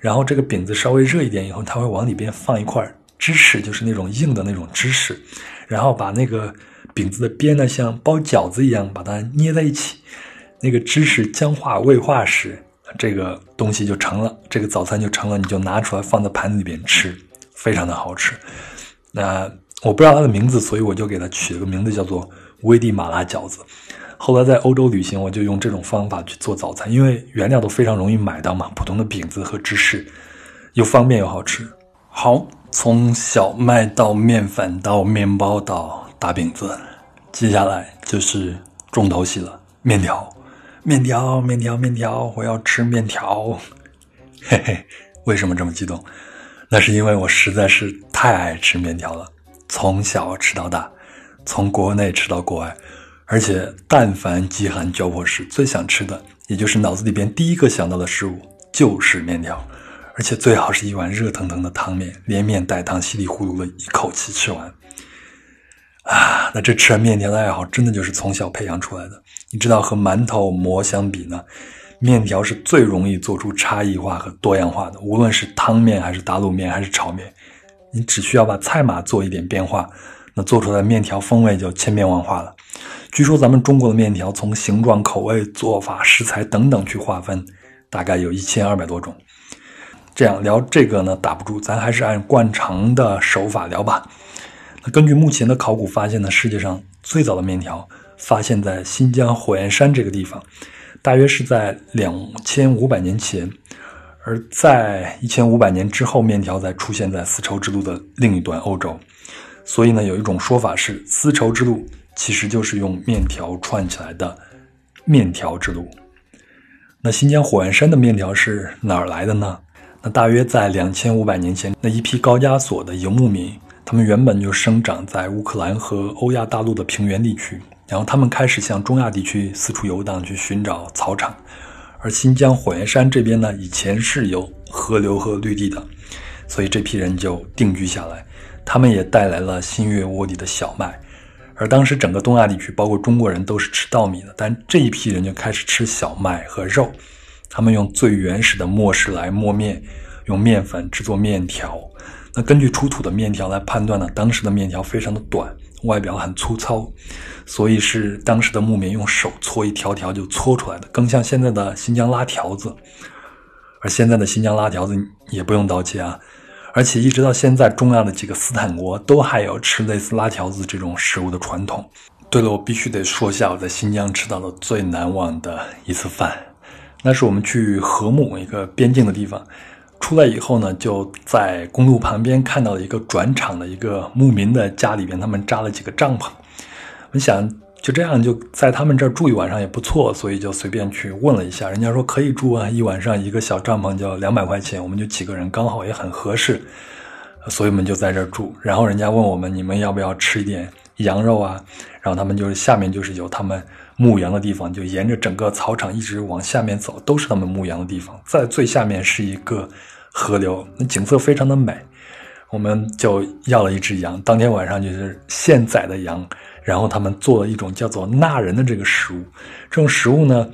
然后这个饼子稍微热一点以后，它会往里边放一块芝士，就是那种硬的那种芝士，然后把那个饼子的边呢，像包饺子一样把它捏在一起。那个芝士僵化未化时。这个东西就成了，这个早餐就成了，你就拿出来放在盘子里边吃，非常的好吃。那我不知道它的名字，所以我就给它取了个名字，叫做危地马拉饺子。后来在欧洲旅行，我就用这种方法去做早餐，因为原料都非常容易买到嘛，普通的饼子和芝士，又方便又好吃。好，从小麦到面粉到面包到大饼子，接下来就是重头戏了，面条。面条，面条，面条，我要吃面条。嘿嘿，为什么这么激动？那是因为我实在是太爱吃面条了，从小吃到大，从国内吃到国外，而且但凡饥寒交迫时，最想吃的，也就是脑子里边第一个想到的食物，就是面条，而且最好是一碗热腾腾的汤面，连面带汤，稀里糊涂的一口气吃完。啊，那这吃面条的爱好，真的就是从小培养出来的。你知道和馒头馍相比呢，面条是最容易做出差异化和多样化的。无论是汤面还是打卤面还是炒面，你只需要把菜码做一点变化，那做出来的面条风味就千变万化了。据说咱们中国的面条从形状、口味、做法、食材等等去划分，大概有一千二百多种。这样聊这个呢打不住，咱还是按惯常的手法聊吧。那根据目前的考古发现呢，世界上最早的面条。发现在新疆火焰山这个地方，大约是在两千五百年前，而在一千五百年之后，面条才出现在丝绸之路的另一端欧洲。所以呢，有一种说法是，丝绸之路其实就是用面条串起来的面条之路。那新疆火焰山的面条是哪儿来的呢？那大约在两千五百年前，那一批高加索的游牧民，他们原本就生长在乌克兰和欧亚大陆的平原地区。然后他们开始向中亚地区四处游荡，去寻找草场。而新疆火焰山这边呢，以前是有河流和绿地的，所以这批人就定居下来。他们也带来了新月窝里的小麦，而当时整个东亚地区，包括中国人都是吃稻米的，但这一批人就开始吃小麦和肉。他们用最原始的磨石来磨面，用面粉制作面条。那根据出土的面条来判断呢，当时的面条非常的短，外表很粗糙，所以是当时的木棉用手搓一条条就搓出来的，更像现在的新疆拉条子。而现在的新疆拉条子也不用刀切啊。而且一直到现在，中亚的几个斯坦国都还有吃类似拉条子这种食物的传统。对了，我必须得说一下我在新疆吃到的最难忘的一次饭，那是我们去和木一个边境的地方，出来以后呢，就在公路旁边看到了一个转场的一个牧民的家里边，他们扎了几个帐篷，我想。就这样，就在他们这儿住一晚上也不错，所以就随便去问了一下，人家说可以住啊，一晚上一个小帐篷就两百块钱，我们就几个人刚好也很合适，所以我们就在这儿住。然后人家问我们，你们要不要吃一点羊肉啊？然后他们就是下面就是有他们牧羊的地方，就沿着整个草场一直往下面走，都是他们牧羊的地方。在最下面是一个河流，那景色非常的美。我们就要了一只羊，当天晚上就是现宰的羊。然后他们做了一种叫做纳人的这个食物，这种食物呢，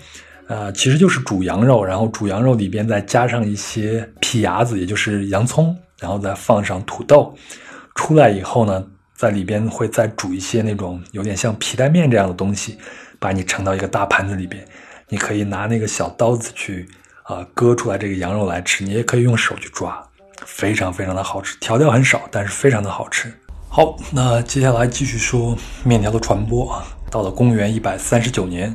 呃，其实就是煮羊肉，然后煮羊肉里边再加上一些皮牙子，也就是洋葱，然后再放上土豆，出来以后呢，在里边会再煮一些那种有点像皮带面这样的东西，把你盛到一个大盘子里边，你可以拿那个小刀子去啊割出来这个羊肉来吃，你也可以用手去抓，非常非常的好吃，调料很少，但是非常的好吃。好，那接下来继续说面条的传播啊。到了公元一百三十九年，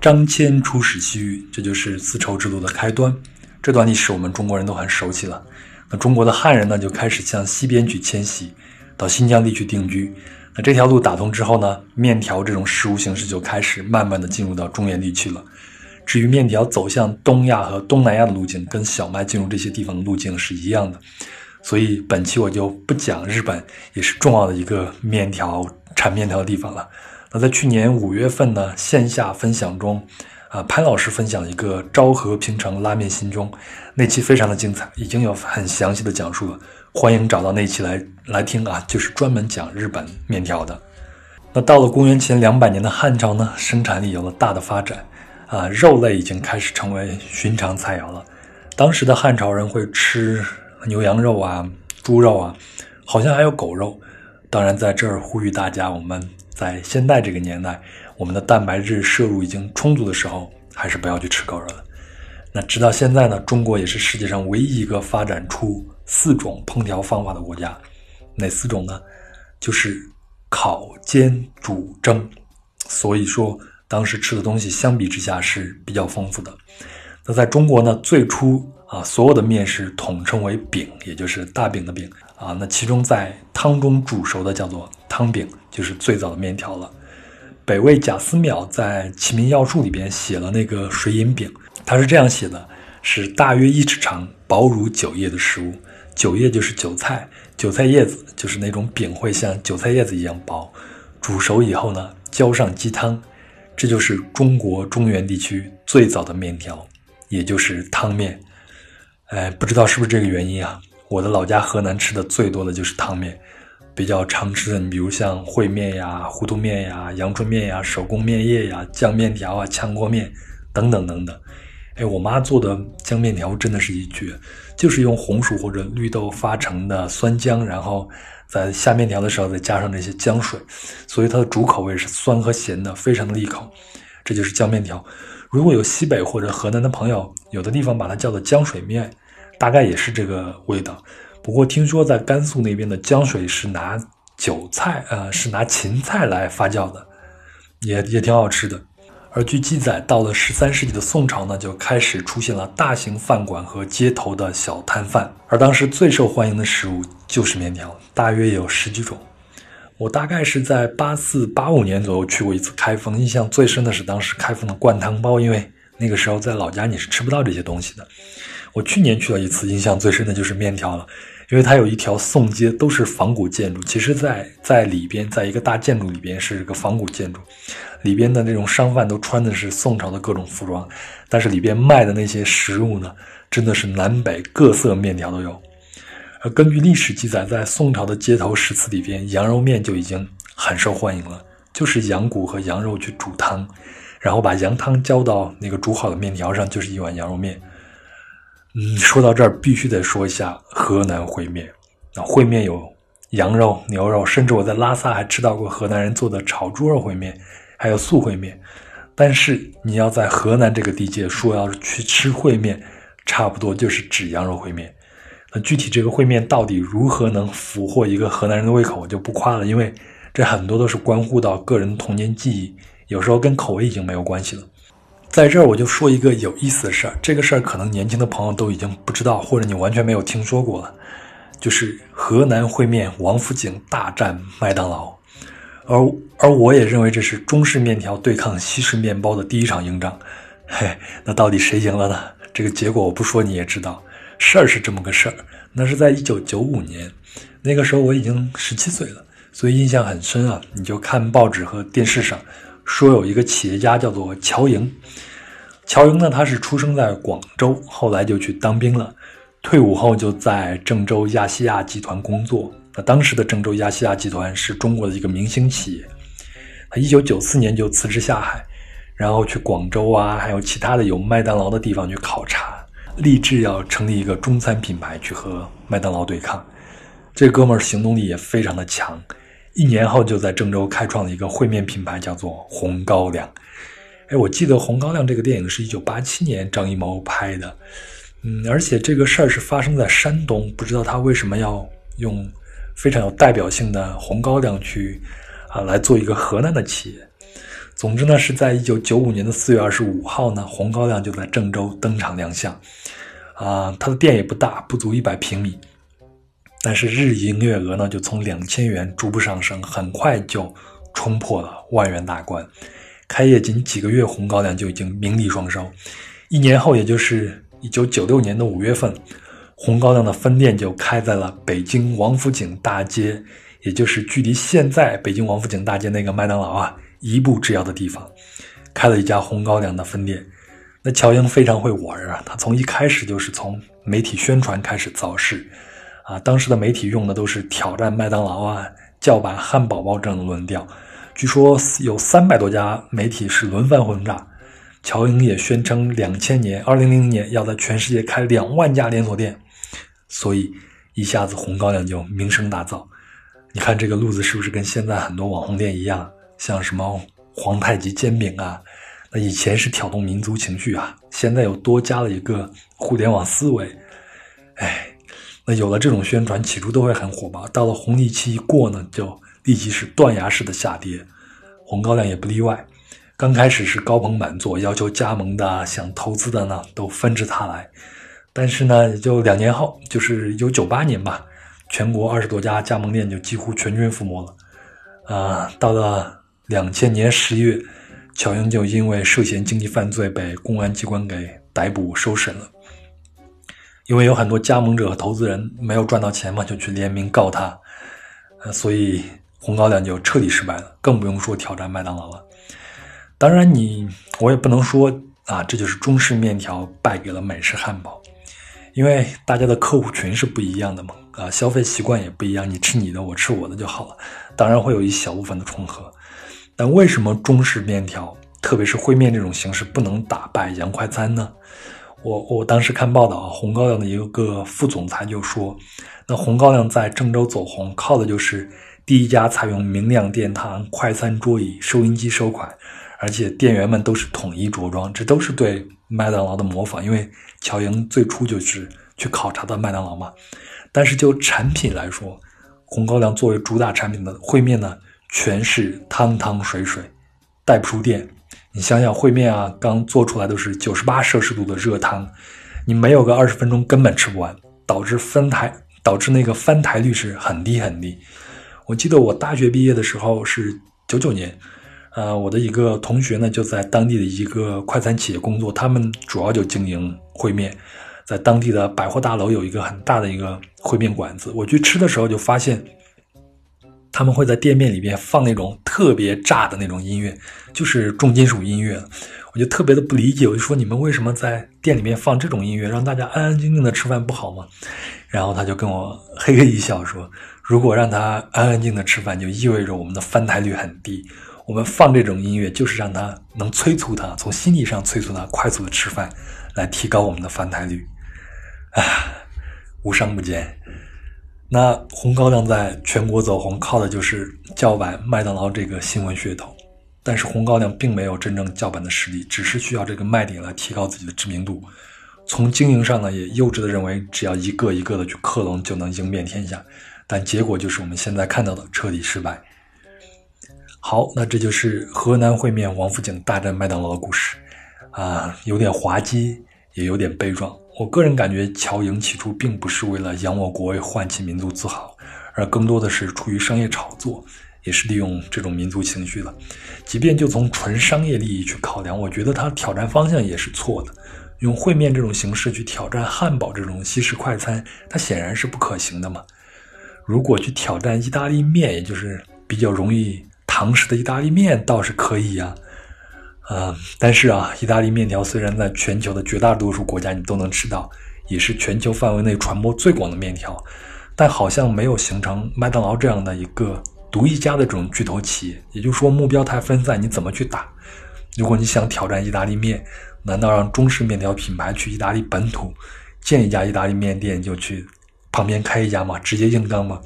张骞出使西域，这就是丝绸之路的开端。这段历史我们中国人都很熟悉了。那中国的汉人呢，就开始向西边去迁徙，到新疆地区定居。那这条路打通之后呢，面条这种食物形式就开始慢慢的进入到中原地区了。至于面条走向东亚和东南亚的路径，跟小麦进入这些地方的路径是一样的。所以本期我就不讲日本也是重要的一个面条产面条的地方了。那在去年五月份呢，线下分享中，啊潘老师分享了一个昭和平成拉面新中，那期非常的精彩，已经有很详细的讲述了，欢迎找到那期来来听啊，就是专门讲日本面条的。那到了公元前两百年的汉朝呢，生产力有了大的发展，啊肉类已经开始成为寻常菜肴了。当时的汉朝人会吃。牛羊肉啊，猪肉啊，好像还有狗肉。当然，在这儿呼吁大家，我们在现代这个年代，我们的蛋白质摄入已经充足的时候，还是不要去吃狗肉了。那直到现在呢，中国也是世界上唯一一个发展出四种烹调方法的国家。哪四种呢？就是烤、煎、煮、蒸。所以说，当时吃的东西相比之下是比较丰富的。那在中国呢，最初。啊，所有的面食统称为饼，也就是大饼的饼啊。那其中在汤中煮熟的叫做汤饼，就是最早的面条了。北魏贾思邈在《齐民要术》里边写了那个水银饼，他是这样写的：是大约一尺长、薄如韭叶的食物。韭叶就是韭菜，韭菜叶子就是那种饼，会像韭菜叶子一样薄。煮熟以后呢，浇上鸡汤，这就是中国中原地区最早的面条，也就是汤面。哎，不知道是不是这个原因啊？我的老家河南吃的最多的就是汤面，比较常吃的，你比如像烩面呀、糊涂面呀、阳春面呀、手工面叶呀、酱面条啊、炝锅面等等等等。哎，我妈做的酱面条真的是一绝，就是用红薯或者绿豆发成的酸浆，然后在下面条的时候再加上这些浆水，所以它的主口味是酸和咸的，非常的利口。这就是酱面条。如果有西北或者河南的朋友，有的地方把它叫做浆水面，大概也是这个味道。不过听说在甘肃那边的浆水是拿韭菜，呃，是拿芹菜来发酵的，也也挺好吃的。而据记载，到了十三世纪的宋朝呢，就开始出现了大型饭馆和街头的小摊贩，而当时最受欢迎的食物就是面条，大约有十几种。我大概是在八四八五年左右去过一次开封，印象最深的是当时开封的灌汤包，因为那个时候在老家你是吃不到这些东西的。我去年去了一次，印象最深的就是面条了，因为它有一条宋街，都是仿古建筑。其实，在在里边，在一个大建筑里边是个仿古建筑，里边的那种商贩都穿的是宋朝的各种服装，但是里边卖的那些食物呢，真的是南北各色面条都有。而根据历史记载，在宋朝的街头食肆里边，羊肉面就已经很受欢迎了。就是羊骨和羊肉去煮汤，然后把羊汤浇到那个煮好的面条上，就是一碗羊肉面。嗯，说到这儿必须得说一下河南烩面。那烩面有羊肉、牛肉，甚至我在拉萨还吃到过河南人做的炒猪肉烩面，还有素烩面。但是你要在河南这个地界说要去吃烩面，差不多就是指羊肉烩面。那具体这个烩面到底如何能俘获一个河南人的胃口，我就不夸了，因为这很多都是关乎到个人童年记忆，有时候跟口味已经没有关系了。在这儿我就说一个有意思的事儿，这个事儿可能年轻的朋友都已经不知道，或者你完全没有听说过了，就是河南烩面王府井大战麦当劳。而而我也认为这是中式面条对抗西式面包的第一场硬仗，嘿，那到底谁赢了呢？这个结果我不说你也知道。事儿是这么个事儿，那是在一九九五年，那个时候我已经十七岁了，所以印象很深啊。你就看报纸和电视上说有一个企业家叫做乔莹，乔莹呢他是出生在广州，后来就去当兵了，退伍后就在郑州亚细亚集团工作。那当时的郑州亚细亚集团是中国的一个明星企业，他一九九四年就辞职下海，然后去广州啊，还有其他的有麦当劳的地方去考察，立志要成立一个中餐品牌去和麦当劳对抗。这哥们儿行动力也非常的强，一年后就在郑州开创了一个烩面品牌，叫做红高粱。哎，我记得《红高粱》这个电影是一九八七年张艺谋拍的，嗯，而且这个事儿是发生在山东，不知道他为什么要用。非常有代表性的红高粱去啊来做一个河南的企业。总之呢，是在一九九五年的四月二十五号呢，红高粱就在郑州登场亮相。啊，它的店也不大，不足一百平米，但是日营业额呢就从两千元逐步上升，很快就冲破了万元大关。开业仅几个月，红高粱就已经名利双收。一年后，也就是一九九六年的五月份。红高粱的分店就开在了北京王府井大街，也就是距离现在北京王府井大街那个麦当劳啊一步之遥的地方，开了一家红高粱的分店。那乔英非常会玩啊，他从一开始就是从媒体宣传开始造势，啊，当时的媒体用的都是挑战麦当劳啊、叫板汉堡包这样的论调，据说有三百多家媒体是轮番轰炸。乔英也宣称，两千年、二零零零年要在全世界开两万家连锁店。所以一下子红高粱就名声大噪，你看这个路子是不是跟现在很多网红店一样？像什么皇太极煎饼啊，那以前是挑动民族情绪啊，现在又多加了一个互联网思维。哎，那有了这种宣传，起初都会很火爆，到了红利期一过呢，就立即是断崖式的下跌。红高粱也不例外，刚开始是高朋满座，要求加盟的、想投资的呢，都纷至沓来。但是呢，也就两年后，就是一九九八年吧，全国二十多家加盟店就几乎全军覆没了。啊，到了两千年十一月，乔英就因为涉嫌经济犯罪被公安机关给逮捕收审了。因为有很多加盟者和投资人没有赚到钱嘛，就去联名告他，呃，所以红高粱就彻底失败了，更不用说挑战麦当劳了。当然，你我也不能说啊，这就是中式面条败给了美式汉堡。因为大家的客户群是不一样的嘛，啊，消费习惯也不一样，你吃你的，我吃我的就好了。当然会有一小部分的重合，但为什么中式面条，特别是烩面这种形式不能打败洋快餐呢？我我当时看报道啊，红高粱的一个副总裁就说，那红高粱在郑州走红，靠的就是第一家采用明亮殿堂、快餐桌椅、收音机收款，而且店员们都是统一着装，这都是对。麦当劳的模仿，因为乔莹最初就是去考察的麦当劳嘛。但是就产品来说，红高粱作为主打产品的烩面呢，全是汤汤水水，带不出店。你想想，烩面啊，刚做出来都是九十八摄氏度的热汤，你没有个二十分钟根本吃不完，导致翻台，导致那个翻台率是很低很低。我记得我大学毕业的时候是九九年。呃，我的一个同学呢，就在当地的一个快餐企业工作，他们主要就经营烩面，在当地的百货大楼有一个很大的一个烩面馆子。我去吃的时候就发现，他们会在店面里面放那种特别炸的那种音乐，就是重金属音乐。我就特别的不理解，我就说你们为什么在店里面放这种音乐，让大家安安静静的吃饭不好吗？然后他就跟我嘿嘿一笑说，如果让他安安静的吃饭，就意味着我们的翻台率很低。我们放这种音乐，就是让他能催促他，从心理上催促他快速的吃饭，来提高我们的翻台率。啊，无商不奸。那红高粱在全国走红，靠的就是叫板麦当劳这个新闻噱头。但是红高粱并没有真正叫板的实力，只是需要这个卖点来提高自己的知名度。从经营上呢，也幼稚的认为只要一个一个的去克隆就能赢遍天下，但结果就是我们现在看到的彻底失败。好，那这就是河南烩面王府井大战麦当劳的故事，啊，有点滑稽，也有点悲壮。我个人感觉，乔营起初并不是为了扬我国威、唤起民族自豪，而更多的是出于商业炒作。也是利用这种民族情绪的，即便就从纯商业利益去考量，我觉得他挑战方向也是错的。用烩面这种形式去挑战汉堡这种西式快餐，它显然是不可行的嘛。如果去挑战意大利面，也就是比较容易堂食的意大利面，倒是可以呀。嗯，但是啊，意大利面条虽然在全球的绝大多数国家你都能吃到，也是全球范围内传播最广的面条，但好像没有形成麦当劳这样的一个。独一家的这种巨头企业，也就是说目标太分散，你怎么去打？如果你想挑战意大利面，难道让中式面条品牌去意大利本土建一家意大利面店，就去旁边开一家吗？直接硬刚吗？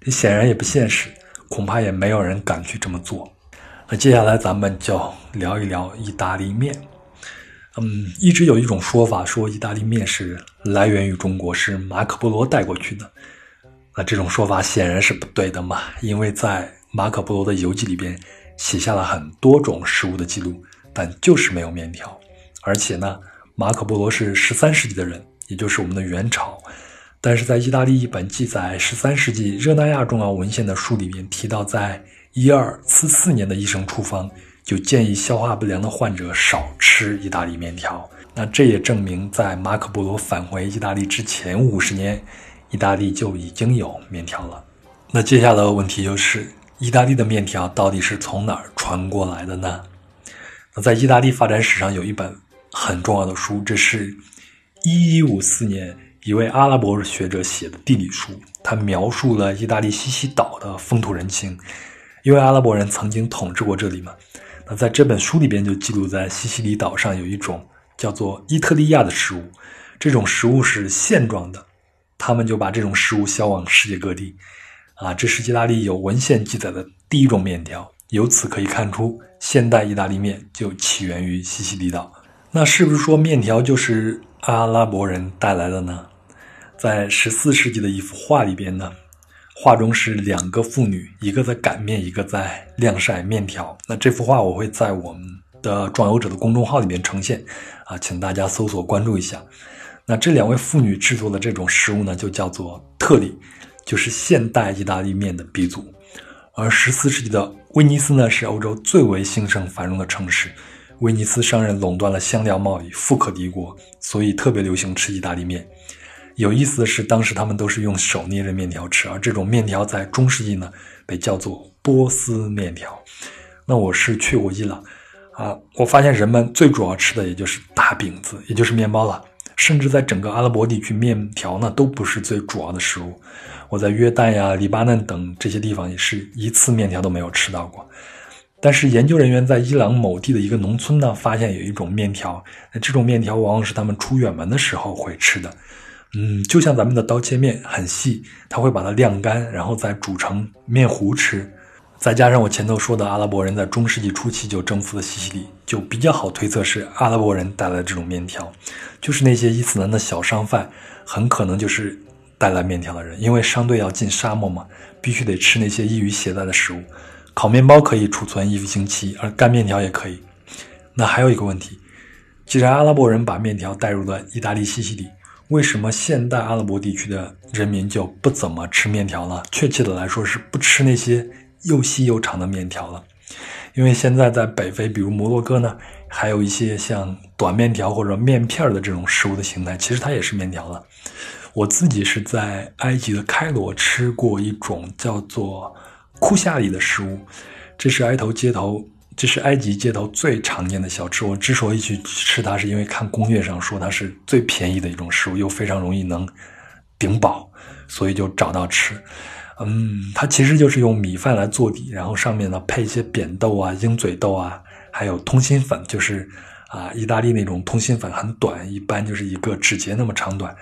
这显然也不现实，恐怕也没有人敢去这么做。那接下来咱们就聊一聊意大利面。嗯，一直有一种说法说意大利面是来源于中国，是马可波罗带过去的。那这种说法显然是不对的嘛，因为在马可·波罗的游记里边写下了很多种食物的记录，但就是没有面条。而且呢，马可·波罗是十三世纪的人，也就是我们的元朝。但是在意大利一本记载十三世纪热那亚重要文献的书里面提到，在一二四四年的医生处方就建议消化不良的患者少吃意大利面条。那这也证明，在马可·波罗返回意大利之前五十年。意大利就已经有面条了，那接下来的问题就是，意大利的面条到底是从哪儿传过来的呢？那在意大利发展史上有一本很重要的书，这是一一五四年一位阿拉伯学者写的地理书，他描述了意大利西西岛的风土人情，因为阿拉伯人曾经统治过这里嘛。那在这本书里边就记录在西西里岛上有一种叫做伊特利亚的食物，这种食物是线状的。他们就把这种食物销往世界各地，啊，这是意大利有文献记载的第一种面条。由此可以看出，现代意大利面就起源于西西里岛。那是不是说面条就是阿拉伯人带来的呢？在十四世纪的一幅画里边呢，画中是两个妇女，一个在擀面，一个在晾晒面条。那这幅画我会在我们的壮游者的公众号里面呈现，啊，请大家搜索关注一下。那这两位妇女制作的这种食物呢，就叫做特里，就是现代意大利面的鼻祖。而十四世纪的威尼斯呢，是欧洲最为兴盛繁荣的城市。威尼斯商人垄断了香料贸易，富可敌国，所以特别流行吃意大利面。有意思的是，当时他们都是用手捏着面条吃，而这种面条在中世纪呢，被叫做波斯面条。那我是去过伊朗啊，我发现人们最主要吃的也就是大饼子，也就是面包了。甚至在整个阿拉伯地区，面条呢都不是最主要的食物。我在约旦呀、黎巴嫩等这些地方也是一次面条都没有吃到过。但是研究人员在伊朗某地的一个农村呢，发现有一种面条，那这种面条往往是他们出远门的时候会吃的。嗯，就像咱们的刀切面，很细，他会把它晾干，然后再煮成面糊吃。再加上我前头说的，阿拉伯人在中世纪初期就征服了西西里，就比较好推测是阿拉伯人带来的这种面条。就是那些伊斯兰的小商贩，很可能就是带来面条的人，因为商队要进沙漠嘛，必须得吃那些易于携带的食物。烤面包可以储存一个星期，而干面条也可以。那还有一个问题，既然阿拉伯人把面条带入了意大利西西里，为什么现代阿拉伯地区的人民就不怎么吃面条了？确切的来说，是不吃那些。又细又长的面条了，因为现在在北非，比如摩洛哥呢，还有一些像短面条或者面片的这种食物的形态，其实它也是面条了。我自己是在埃及的开罗吃过一种叫做库夏里的食物，这是埃头街头，这是埃及街头最常见的小吃。我之所以去吃它，是因为看攻略上说它是最便宜的一种食物，又非常容易能顶饱，所以就找到吃。嗯，它其实就是用米饭来做底，然后上面呢配一些扁豆啊、鹰嘴豆啊，还有通心粉，就是啊，意大利那种通心粉很短，一般就是一个指节那么长短，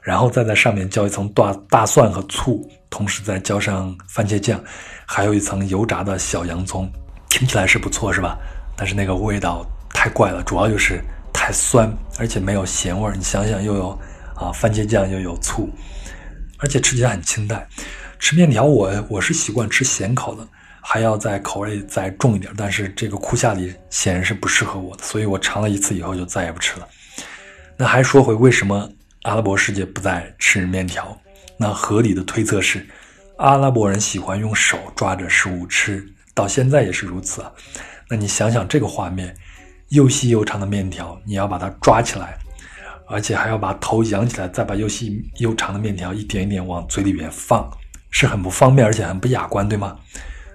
然后再在上面浇一层大大蒜和醋，同时再浇上番茄酱，还有一层油炸的小洋葱，听起来是不错，是吧？但是那个味道太怪了，主要就是太酸，而且没有咸味儿。你想想，又有啊番茄酱，又有醋，而且吃起来很清淡。吃面条，我我是习惯吃咸口的，还要在口味再重一点。但是这个库夏里显然是不适合我的，所以我尝了一次以后就再也不吃了。那还说回为什么阿拉伯世界不再吃面条？那合理的推测是，阿拉伯人喜欢用手抓着食物吃，到现在也是如此。那你想想这个画面，又细又长的面条，你要把它抓起来，而且还要把头仰起来，再把又细又长的面条一点一点往嘴里边放。是很不方便，而且很不雅观，对吗？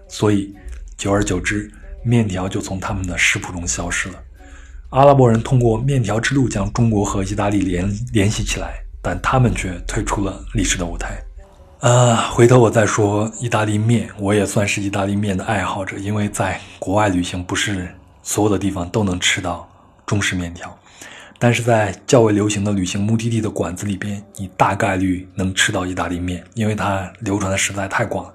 所以，久而久之，面条就从他们的食谱中消失了。阿拉伯人通过面条之路将中国和意大利联联系起来，但他们却退出了历史的舞台。啊，回头我再说意大利面，我也算是意大利面的爱好者，因为在国外旅行，不是所有的地方都能吃到中式面条。但是在较为流行的旅行目的地的馆子里边，你大概率能吃到意大利面，因为它流传的实在太广。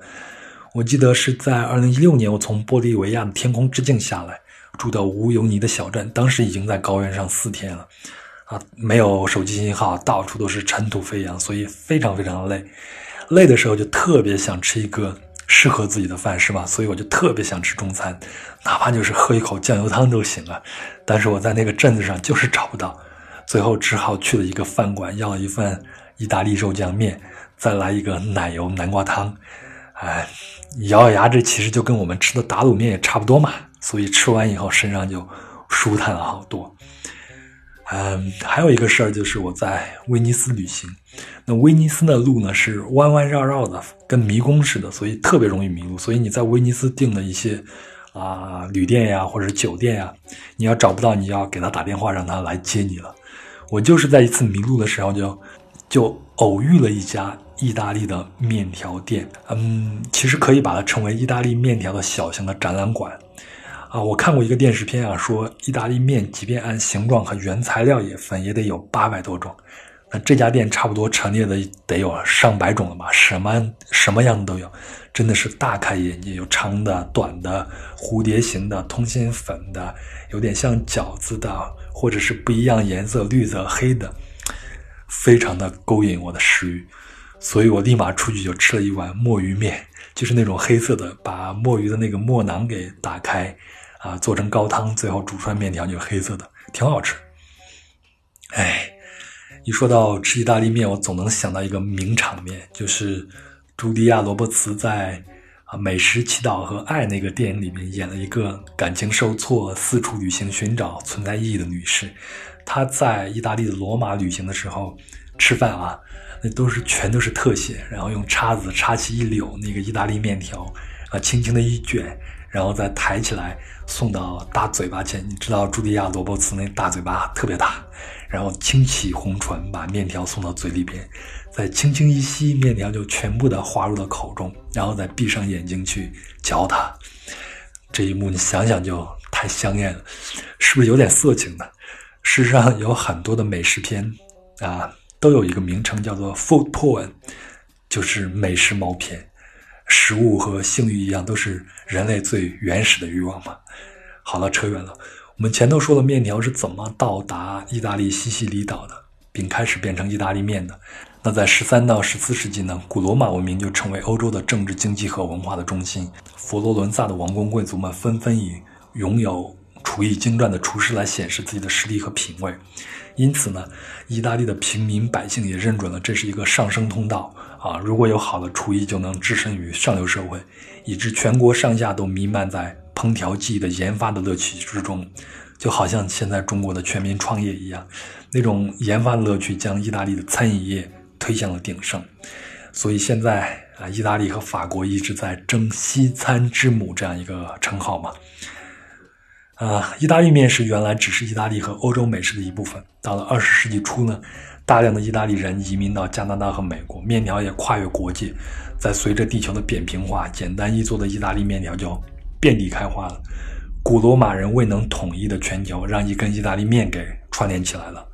我记得是在2016年，我从玻利维亚的天空之境下来，住到乌尤尼的小镇，当时已经在高原上四天了，啊，没有手机信号，到处都是尘土飞扬，所以非常非常的累。累的时候就特别想吃一个适合自己的饭，是吧？所以我就特别想吃中餐。哪怕就是喝一口酱油汤都行啊，但是我在那个镇子上就是找不到，最后只好去了一个饭馆，要了一份意大利肉酱面，再来一个奶油南瓜汤。哎，咬咬牙，这其实就跟我们吃的打卤面也差不多嘛。所以吃完以后身上就舒坦了好多。嗯，还有一个事儿就是我在威尼斯旅行，那威尼斯的路呢是弯弯绕绕的，跟迷宫似的，所以特别容易迷路。所以你在威尼斯订的一些。啊，旅店呀，或者酒店呀，你要找不到，你要给他打电话，让他来接你了。我就是在一次迷路的时候，就就偶遇了一家意大利的面条店。嗯，其实可以把它称为意大利面条的小型的展览馆。啊，我看过一个电视片啊，说意大利面即便按形状和原材料也分，也得有八百多种。那这家店差不多陈列的得有上百种了吧？什么什么样的都有，真的是大开眼界。有长的、短的、蝴蝶形的、通心粉的，有点像饺子的，或者是不一样颜色，绿色、黑的，非常的勾引我的食欲。所以我立马出去就吃了一碗墨鱼面，就是那种黑色的，把墨鱼的那个墨囊给打开，啊，做成高汤，最后煮出来面条就是黑色的，挺好吃。哎。一说到吃意大利面，我总能想到一个名场面，就是茱迪亚·罗伯茨在《啊美食、祈祷和爱》那个电影里面演了一个感情受挫、四处旅行寻找存在意义的女士。她在意大利的罗马旅行的时候吃饭啊，那都是全都是特写，然后用叉子叉起一绺那个意大利面条，啊，轻轻的一卷，然后再抬起来送到大嘴巴前。你知道茱莉亚·罗伯茨那大嘴巴特别大。然后轻启红唇，把面条送到嘴里边，再轻轻一吸，面条就全部的滑入了口中，然后再闭上眼睛去嚼它。这一幕你想想就太香艳了，是不是有点色情呢？事实上，有很多的美食片啊，都有一个名称叫做 food porn，就是美食毛片。食物和性欲一样，都是人类最原始的欲望嘛。好了，扯远了。我们前头说了面条是怎么到达意大利西西里岛的，并开始变成意大利面的。那在十三到十四世纪呢，古罗马文明就成为欧洲的政治、经济和文化的中心。佛罗伦萨的王公贵族们纷纷以拥有厨艺精湛的厨师来显示自己的实力和品味。因此呢，意大利的平民百姓也认准了这是一个上升通道啊！如果有好的厨艺，就能置身于上流社会，以致全国上下都弥漫在。烹调技艺的研发的乐趣之中，就好像现在中国的全民创业一样，那种研发的乐趣将意大利的餐饮业推向了鼎盛。所以现在啊，意大利和法国一直在争西餐之母这样一个称号嘛。啊，意大利面是原来只是意大利和欧洲美食的一部分。到了二十世纪初呢，大量的意大利人移民到加拿大和美国，面条也跨越国界。在随着地球的扁平化，简单易做的意大利面条就遍地开花了。古罗马人未能统一的全球，让一根意大利面给串联起来了。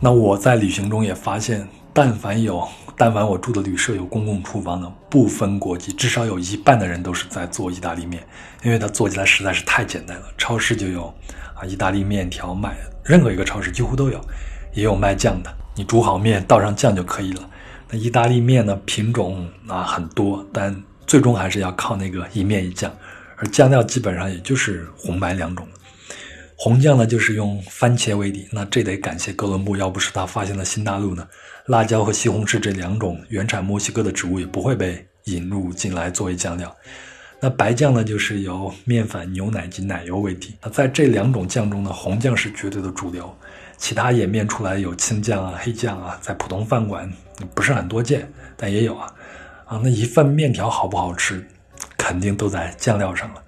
那我在旅行中也发现，但凡有，但凡我住的旅社有公共厨房的，不分国籍，至少有一半的人都是在做意大利面，因为它做起来实在是太简单了。超市就有啊，意大利面条卖，任何一个超市几乎都有，也有卖酱的，你煮好面倒上酱就可以了。那意大利面呢，品种啊很多，但最终还是要靠那个一面一酱，而酱料基本上也就是红白两种。红酱呢，就是用番茄为底，那这得感谢哥伦布，要不是他发现了新大陆呢，辣椒和西红柿这两种原产墨西哥的植物也不会被引入进来作为酱料。那白酱呢，就是由面粉、牛奶及奶油为底。那在这两种酱中呢，红酱是绝对的主流，其他演变出来有青酱啊、黑酱啊，在普通饭馆不是很多见，但也有啊。啊，那一份面条好不好吃，肯定都在酱料上了。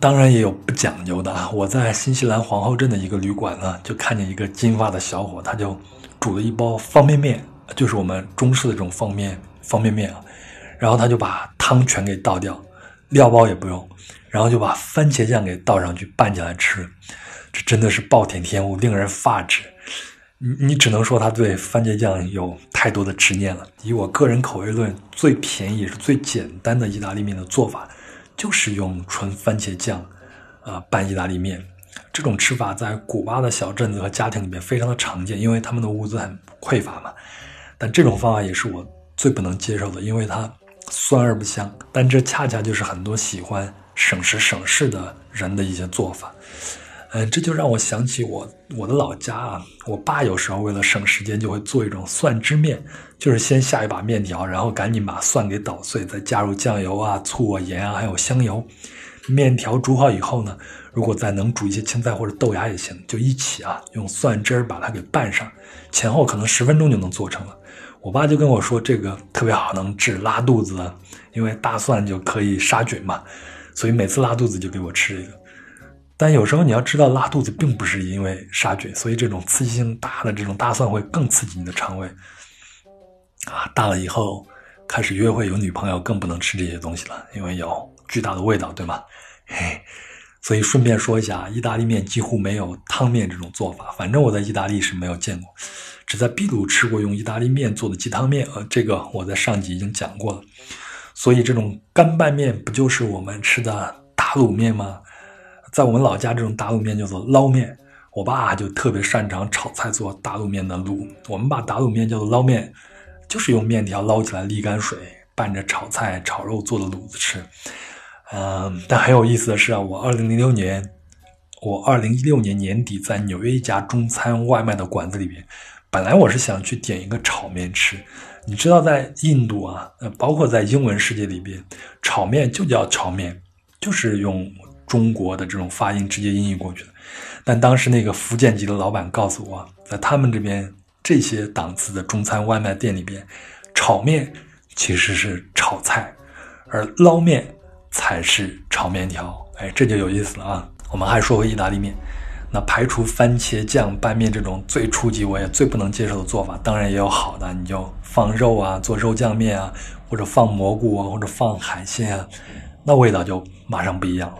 当然也有不讲究的啊！我在新西兰皇后镇的一个旅馆呢，就看见一个金发的小伙，他就煮了一包方便面，就是我们中式的这种方便方便面啊。然后他就把汤全给倒掉，料包也不用，然后就把番茄酱给倒上去拌起来吃，这真的是暴殄天物，令人发指。你你只能说他对番茄酱有太多的执念了。以我个人口味论，最便宜也是最简单的意大利面的做法。就是用纯番茄酱，啊拌意大利面，这种吃法在古巴的小镇子和家庭里面非常的常见，因为他们的物资很匮乏嘛。但这种方法也是我最不能接受的，因为它酸而不香。但这恰恰就是很多喜欢省时省事的人的一些做法。嗯，这就让我想起我我的老家啊，我爸有时候为了省时间，就会做一种蒜汁面，就是先下一把面条，然后赶紧把蒜给捣碎，再加入酱油啊、醋啊、盐啊，还有香油。面条煮好以后呢，如果再能煮一些青菜或者豆芽也行，就一起啊，用蒜汁把它给拌上，前后可能十分钟就能做成了。我爸就跟我说，这个特别好，能治拉肚子，因为大蒜就可以杀菌嘛，所以每次拉肚子就给我吃这个。但有时候你要知道，拉肚子并不是因为杀菌，所以这种刺激性大的这种大蒜会更刺激你的肠胃。啊，大了以后开始约会有女朋友更不能吃这些东西了，因为有巨大的味道，对吗？嘿，所以顺便说一下，意大利面几乎没有汤面这种做法，反正我在意大利是没有见过，只在秘鲁吃过用意大利面做的鸡汤面，呃，这个我在上集已经讲过了。所以这种干拌面不就是我们吃的打卤面吗？在我们老家，这种打卤面叫做捞面。我爸就特别擅长炒菜做打卤面的卤。我们把打卤面叫做捞面，就是用面条捞起来沥干水，拌着炒菜、炒肉做的卤子吃。嗯，但很有意思的是啊，我二零零六年，我二零一六年年底在纽约一家中餐外卖的馆子里边，本来我是想去点一个炒面吃。你知道，在印度啊，呃，包括在英文世界里边，炒面就叫炒面，就是用。中国的这种发音直接音译过去的，但当时那个福建籍的老板告诉我，在他们这边这些档次的中餐外卖店里边，炒面其实是炒菜，而捞面才是炒面条。哎，这就有意思了啊！我们还说回意大利面，那排除番茄酱拌面这种最初级我也最不能接受的做法，当然也有好的，你就放肉啊，做肉酱面啊，或者放蘑菇啊，或者放海鲜啊，那味道就马上不一样了。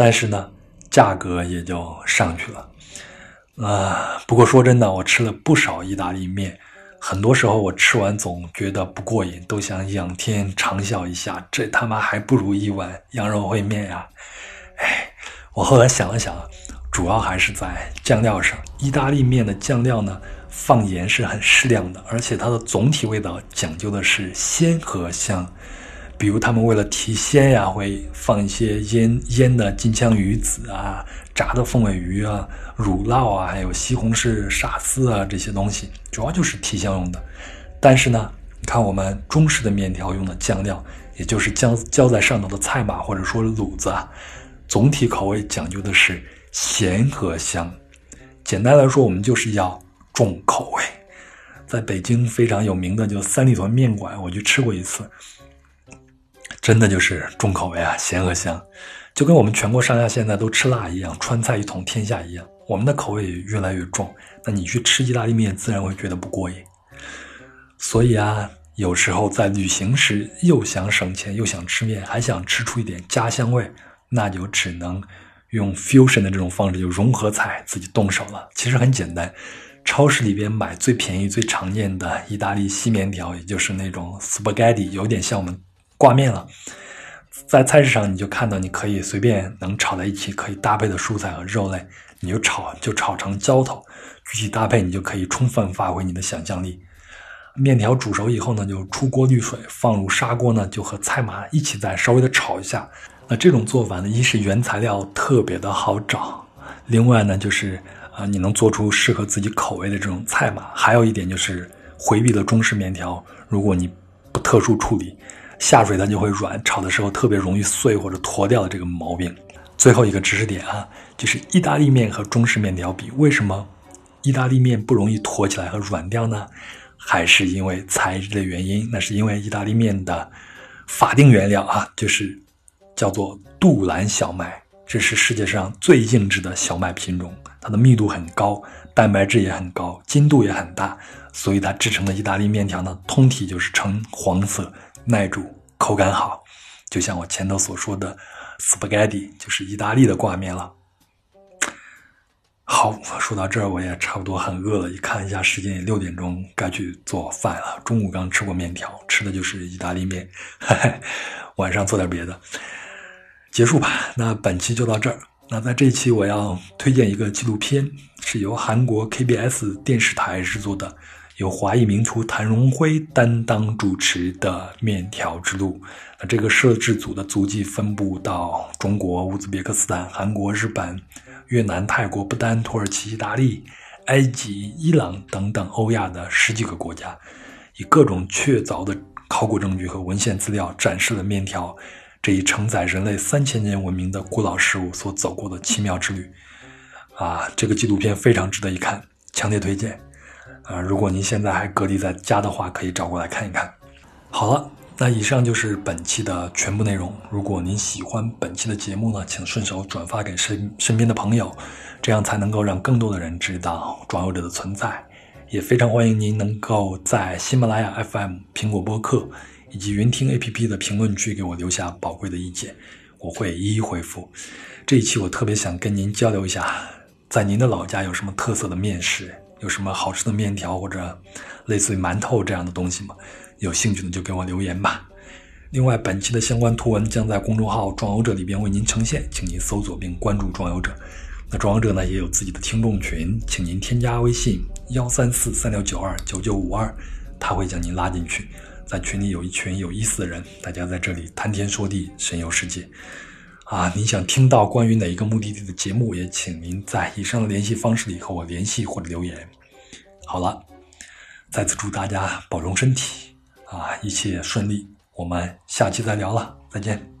但是呢，价格也就上去了，啊，不过说真的，我吃了不少意大利面，很多时候我吃完总觉得不过瘾，都想仰天长啸一下，这他妈还不如一碗羊肉烩面呀！哎，我后来想了想，主要还是在酱料上，意大利面的酱料呢，放盐是很适量的，而且它的总体味道讲究的是鲜和香。比如他们为了提鲜呀，会放一些腌腌的金枪鱼籽啊、炸的凤尾鱼啊、乳酪啊，还有西红柿沙司啊这些东西，主要就是提香用的。但是呢，你看我们中式的面条用的酱料，也就是浇浇在上头的菜码或者说卤子啊，总体口味讲究的是咸和香。简单来说，我们就是要重口味。在北京非常有名的就三里屯面馆，我去吃过一次。真的就是重口味啊，咸和香。就跟我们全国上下现在都吃辣一样，川菜一统天下一样，我们的口味越来越重。那你去吃意大利面，自然会觉得不过瘾。所以啊，有时候在旅行时又想省钱，又想吃面，还想吃出一点家乡味，那就只能用 fusion 的这种方式，就融合菜，自己动手了。其实很简单，超市里边买最便宜、最常见的意大利细面条，也就是那种 spaghetti，有点像我们挂面了。在菜市场你就看到，你可以随便能炒在一起，可以搭配的蔬菜和肉类，你就炒就炒成浇头。具体搭配你就可以充分发挥你的想象力。面条煮熟以后呢，就出锅滤水，放入砂锅呢，就和菜码一起再稍微的炒一下。那这种做法呢，一是原材料特别的好找，另外呢，就是啊，你能做出适合自己口味的这种菜码。还有一点就是回避了中式面条，如果你不特殊处理，下水它就会软，炒的时候特别容易碎或者坨掉的这个毛病。最后一个知识点啊，就是意大利面和中式面条比，为什么意大利面不容易坨起来和软掉呢？还是因为材质的原因，那是因为意大利面的法定原料啊，就是叫做杜兰小麦，这是世界上最硬质的小麦品种，它的密度很高，蛋白质也很高，筋度也很大，所以它制成的意大利面条呢，通体就是呈黄色，耐煮，口感好，就像我前头所说的 spaghetti，就是意大利的挂面了。好，说到这儿我也差不多很饿了，一看一下时间也六点钟，该去做饭了。中午刚吃过面条，吃的就是意大利面，嘿 嘿晚上做点别的。结束吧，那本期就到这儿。那在这一期我要推荐一个纪录片，是由韩国 KBS 电视台制作的，由华裔名厨谭荣辉担当主持的《面条之路》。那这个摄制组的足迹分布到中国、乌兹别克斯坦、韩国、日本。越南、泰国、不丹、土耳其、意大利、埃及、伊朗等等欧亚的十几个国家，以各种确凿的考古证据和文献资料，展示了面条这一承载人类三千年文明的古老事物所走过的奇妙之旅。啊，这个纪录片非常值得一看，强烈推荐。啊，如果您现在还隔离在家的话，可以找过来看一看。好了。那以上就是本期的全部内容。如果您喜欢本期的节目呢，请顺手转发给身身边的朋友，这样才能够让更多的人知道装游者的存在。也非常欢迎您能够在喜马拉雅 FM、苹果播客以及云听 APP 的评论区给我留下宝贵的意见，我会一一回复。这一期我特别想跟您交流一下，在您的老家有什么特色的面食，有什么好吃的面条或者类似于馒头这样的东西吗？有兴趣的就给我留言吧。另外，本期的相关图文将在公众号“壮游者”里边为您呈现，请您搜索并关注“壮游者”。那壮游者呢也有自己的听众群，请您添加微信幺三四三六九二九九五二，他会将您拉进去。在群里有一群有意思的人，大家在这里谈天说地，神游世界。啊，您想听到关于哪一个目的地的节目，也请您在以上的联系方式里和我联系或者留言。好了，再次祝大家保重身体。啊，一切顺利，我们下期再聊了，再见。